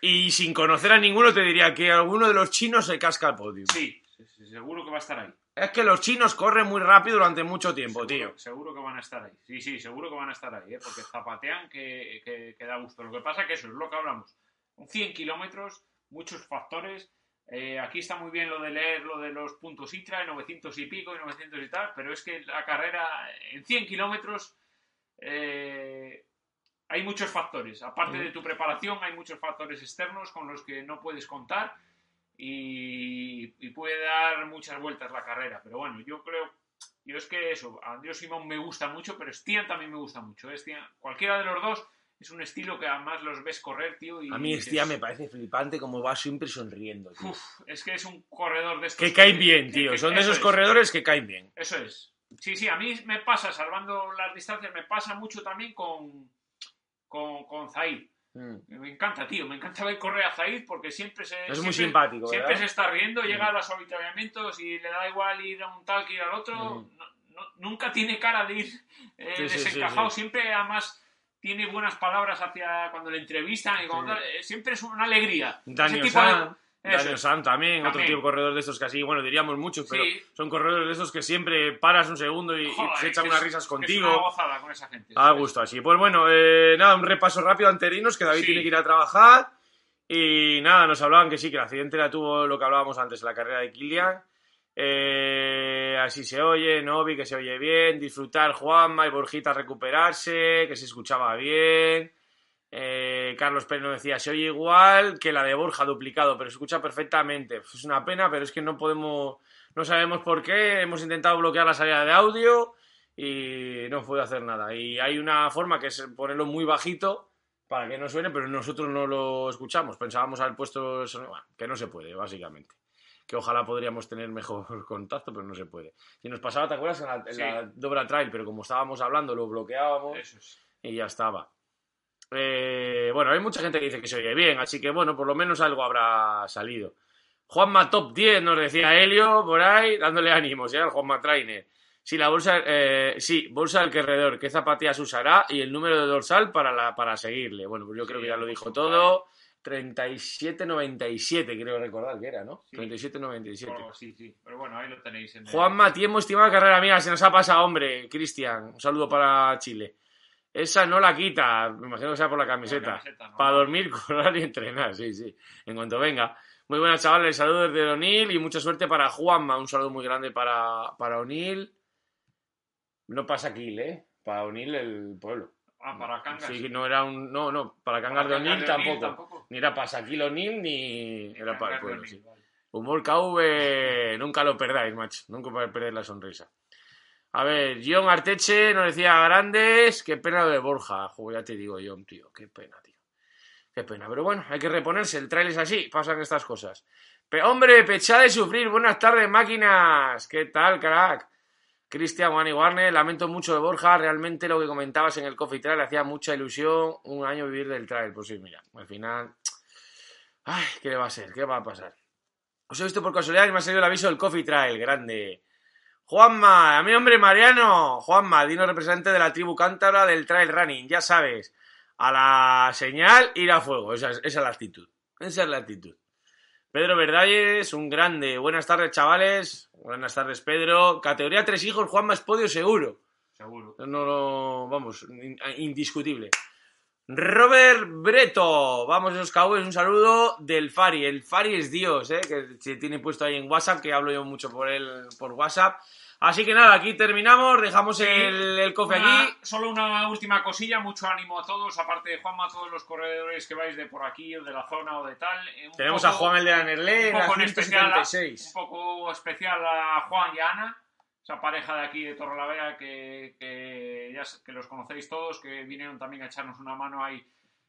Speaker 1: Y sin conocer a ninguno te diría que alguno de los chinos se casca al podio.
Speaker 2: Sí, seguro que va a estar ahí.
Speaker 1: Es que los chinos corren muy rápido durante mucho tiempo,
Speaker 2: seguro,
Speaker 1: tío.
Speaker 2: Seguro que van a estar ahí. Sí, sí, seguro que van a estar ahí, ¿eh? Porque zapatean que, que- que da gusto. Lo que pasa que eso es lo que hablamos. Con 100 kilómetros, muchos factores. Eh, aquí está muy bien lo de leer lo de los puntos ITRA, 900 y pico y 900 y tal, pero es que la carrera en 100 kilómetros eh, hay muchos factores. Aparte de tu preparación, hay muchos factores externos con los que no puedes contar y, y puede dar muchas vueltas la carrera. Pero bueno, yo creo, yo es que eso, Andrés Simón me gusta mucho, pero Stian también me gusta mucho. ¿eh? Stian- cualquiera de los dos es un estilo que además los ves correr, tío. Y
Speaker 1: A mí Estia me parece flipante como va siempre sonriendo, tío.
Speaker 2: "Uf, es que es un corredor de estos.
Speaker 1: Que caen bien, tío.
Speaker 2: que-
Speaker 1: Son de
Speaker 2: eso
Speaker 1: esos
Speaker 2: es.
Speaker 1: corredores que caen bien.
Speaker 2: Eso es. Sí, sí, a mí me pasa, salvando las distancias, me pasa mucho también con, con, con Zaid.
Speaker 1: Mm.
Speaker 2: Me encanta, tío, me encanta ver correr a Zaid porque siempre se.
Speaker 1: Es muy
Speaker 2: siempre-
Speaker 1: simpático,
Speaker 2: Siempre
Speaker 1: ¿verdad?
Speaker 2: se está riendo, llega a los avituallamientos y le da igual ir a un tal que ir al otro.
Speaker 1: Mm.
Speaker 2: No- no- nunca tiene cara de ir eh,
Speaker 1: Sí, sí, sí,
Speaker 2: desencajado,
Speaker 1: sí.
Speaker 2: siempre además tiene buenas palabras hacia cuando le entrevistan y cuando eh, siempre es una alegría.
Speaker 1: Daniel San, Daniel
Speaker 2: es.
Speaker 1: San también, otro
Speaker 2: También.
Speaker 1: tipo de corredor de estos que así, bueno, diríamos muchos, pero
Speaker 2: Sí.
Speaker 1: son corredores de estos que siempre paras un segundo y, y
Speaker 2: Joder,
Speaker 1: se
Speaker 2: es
Speaker 1: echan unas
Speaker 2: es-
Speaker 1: risas
Speaker 2: es una
Speaker 1: contigo.
Speaker 2: gozada con esa gente.
Speaker 1: A gusto así. Pues bueno, eh, nada, un repaso rápido anterinos, que David
Speaker 2: Sí.
Speaker 1: tiene que ir a trabajar. Y nada, nos hablaban que sí, que el accidente la tuvo lo que hablábamos antes, la carrera de Kilian. Eh, así se oye, Novi, que se oye bien. Disfrutar Juanma y Borjita recuperarse, que se escuchaba bien. Eh, Carlos Pérez nos decía, se oye igual que la de Borja duplicado, pero se escucha perfectamente. Es una pena, pero es que no podemos, no sabemos por qué. Hemos intentado bloquear la salida de audio y no puede hacer nada. Y hay una forma que es ponerlo muy bajito para que no suene, pero nosotros no lo escuchamos. Pensábamos haber puesto eso, bueno, que no se puede, básicamente. Que ojalá podríamos tener mejor <laughs> contacto, pero no se puede. Y nos pasaba, ¿te acuerdas? En la, en
Speaker 2: Sí.
Speaker 1: la Dobra Trail, pero como estábamos hablando, lo bloqueábamos
Speaker 2: es.
Speaker 1: y ya estaba. Eh, bueno, hay mucha gente que dice que se oye bien, así que bueno, por lo menos algo habrá salido. Juanma Top 10 nos decía Helio por ahí, dándole ánimos, ¿ya? Al Juanma Trainer. Sí, la bolsa, eh, sí, bolsa del corredor, qué zapatillas usará y el número de dorsal para, la, para seguirle. Bueno, pues yo creo
Speaker 2: Sí,
Speaker 1: que ya lo dijo todo. 37.97 creo recordar que era, ¿no?
Speaker 2: Sí.
Speaker 1: 37.97.
Speaker 2: Oh, sí, sí. Pero bueno, ahí lo tenéis. En
Speaker 1: Juanma, tiempo, estimada carrera mía, se nos ha pasado, hombre, Cristian. Un saludo para Chile. Esa no la quita, me imagino que sea por la camiseta.
Speaker 2: camiseta, ¿no?
Speaker 1: Para dormir, <laughs> correr y entrenar, sí, sí. En cuanto venga. Muy buenas, chavales. Saludos desde O'Neill y mucha suerte para Juanma. Un saludo muy grande para, para O'Neill. No pasa aquí, ¿eh? Para O'Neill, el pueblo.
Speaker 2: Ah, para Cangas.
Speaker 1: Sí, no era un. No, no, para Cangas de O'Neill tampoco. Ni era para Saquil O'Neill ni era para el pueblo, sí. Humor KV, nunca lo perdáis, macho. Nunca perder la sonrisa. A ver, John Arteche nos decía grandes. Qué pena lo de Borja. Joder, ya te digo, John, tío. Qué pena, tío. Qué pena. Pero bueno, hay que reponerse. El trail es así. Pasan estas cosas. Pe hombre, pecha de sufrir. Buenas tardes, máquinas. ¿Qué tal, crack? Cristian, Juan Warner, lamento mucho de Borja. Realmente lo que comentabas en el Coffee Trail hacía mucha ilusión un año vivir del trail. Pues sí, mira, al final. Ay, ¿qué le va a ser? ¿Qué va a pasar? Os he visto por casualidad y me ha salido el aviso del Coffee Trail, grande. Juanma, a mi hombre Mariano. Juanma, Dino representante de la tribu cántabra del Trail Running, ya sabes. A la señal, ir a fuego. Esa es, esa es la actitud. Esa es la actitud. Pedro Verdalles, un grande. Buenas tardes, chavales. Buenas tardes, Pedro. Categoría tres hijos, Juanma es podio seguro.
Speaker 2: Seguro.
Speaker 1: No lo. Vamos, in- indiscutible. Robert Breto, vamos esos cowboys, un saludo del Fari. El Fari es Dios, ¿eh? que se tiene puesto ahí en WhatsApp, que hablo yo mucho por él por WhatsApp. Así que nada, aquí terminamos, dejamos
Speaker 2: Sí.
Speaker 1: el, el cofre
Speaker 2: Una-
Speaker 1: aquí.
Speaker 2: Solo una última cosilla, mucho ánimo a todos, aparte de Juanma, a todos los corredores que vais de por aquí o de la zona o de tal. Eh,
Speaker 1: Tenemos
Speaker 2: poco-
Speaker 1: a Juan el de Anerlé,
Speaker 2: un poco en especial a-
Speaker 1: 176.
Speaker 2: Un poco especial a Juan y a Ana, esa pareja de aquí de Torrelavega que, que ya que los conocéis todos, que vinieron también a echarnos una mano ahí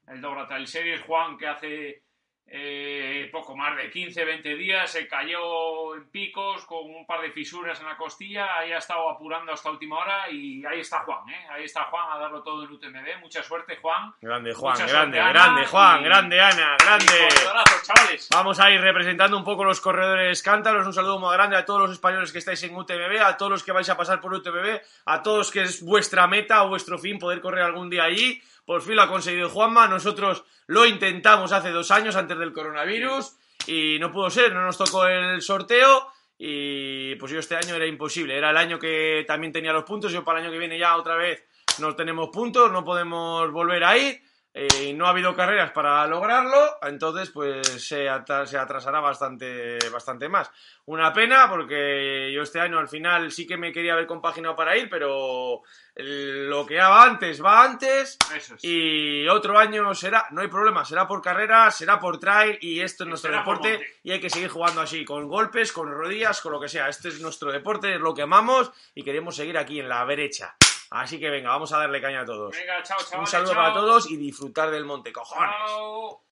Speaker 2: el Dobra Trail Series. Juan que hace eh, poco más de 15, 20 días se cayó en picos con un par de fisuras en la costilla, ahí ha estado apurando hasta última hora y ahí está Juan, ¿eh? ahí está Juan a darlo todo en UTMB. Mucha suerte Juan.
Speaker 1: Grande Juan,
Speaker 2: Mucha
Speaker 1: grande,
Speaker 2: suerte, Ana,
Speaker 1: grande Juan,
Speaker 2: y-
Speaker 1: grande Ana, grande.
Speaker 2: Y chavales.
Speaker 1: Vamos a ir representando un poco los corredores cántaros. Un saludo muy grande a todos los españoles que estáis en UTMB, a todos los que vais a pasar por UTMB, a todos que es vuestra meta o vuestro fin poder correr algún día allí. Por fin lo ha conseguido Juanma. Nosotros lo intentamos hace dos años antes del coronavirus y no pudo ser, no nos tocó el sorteo. Y pues yo este año era imposible. Era el año que también tenía los puntos. Yo para el año que viene ya otra vez no tenemos puntos, no podemos volver a ir. Eh, no ha habido carreras para lograrlo, entonces pues se, se atrasará bastante, bastante más. Una pena porque yo este año al final sí que me quería haber compaginado para ir, pero lo que va antes va antes
Speaker 2: Eso es.
Speaker 1: y otro año será, no hay problema, será por carrera, será por trail y esto es nuestro
Speaker 2: será
Speaker 1: deporte y hay que seguir jugando así, con golpes, con rodillas, con lo que sea. Este es nuestro deporte, es lo que amamos y queremos seguir aquí en la brecha. Así que venga, vamos a darle caña a todos.
Speaker 2: Venga, chao, chao.
Speaker 1: Un saludo para todos y disfrutar del monte, cojones.
Speaker 2: Chao.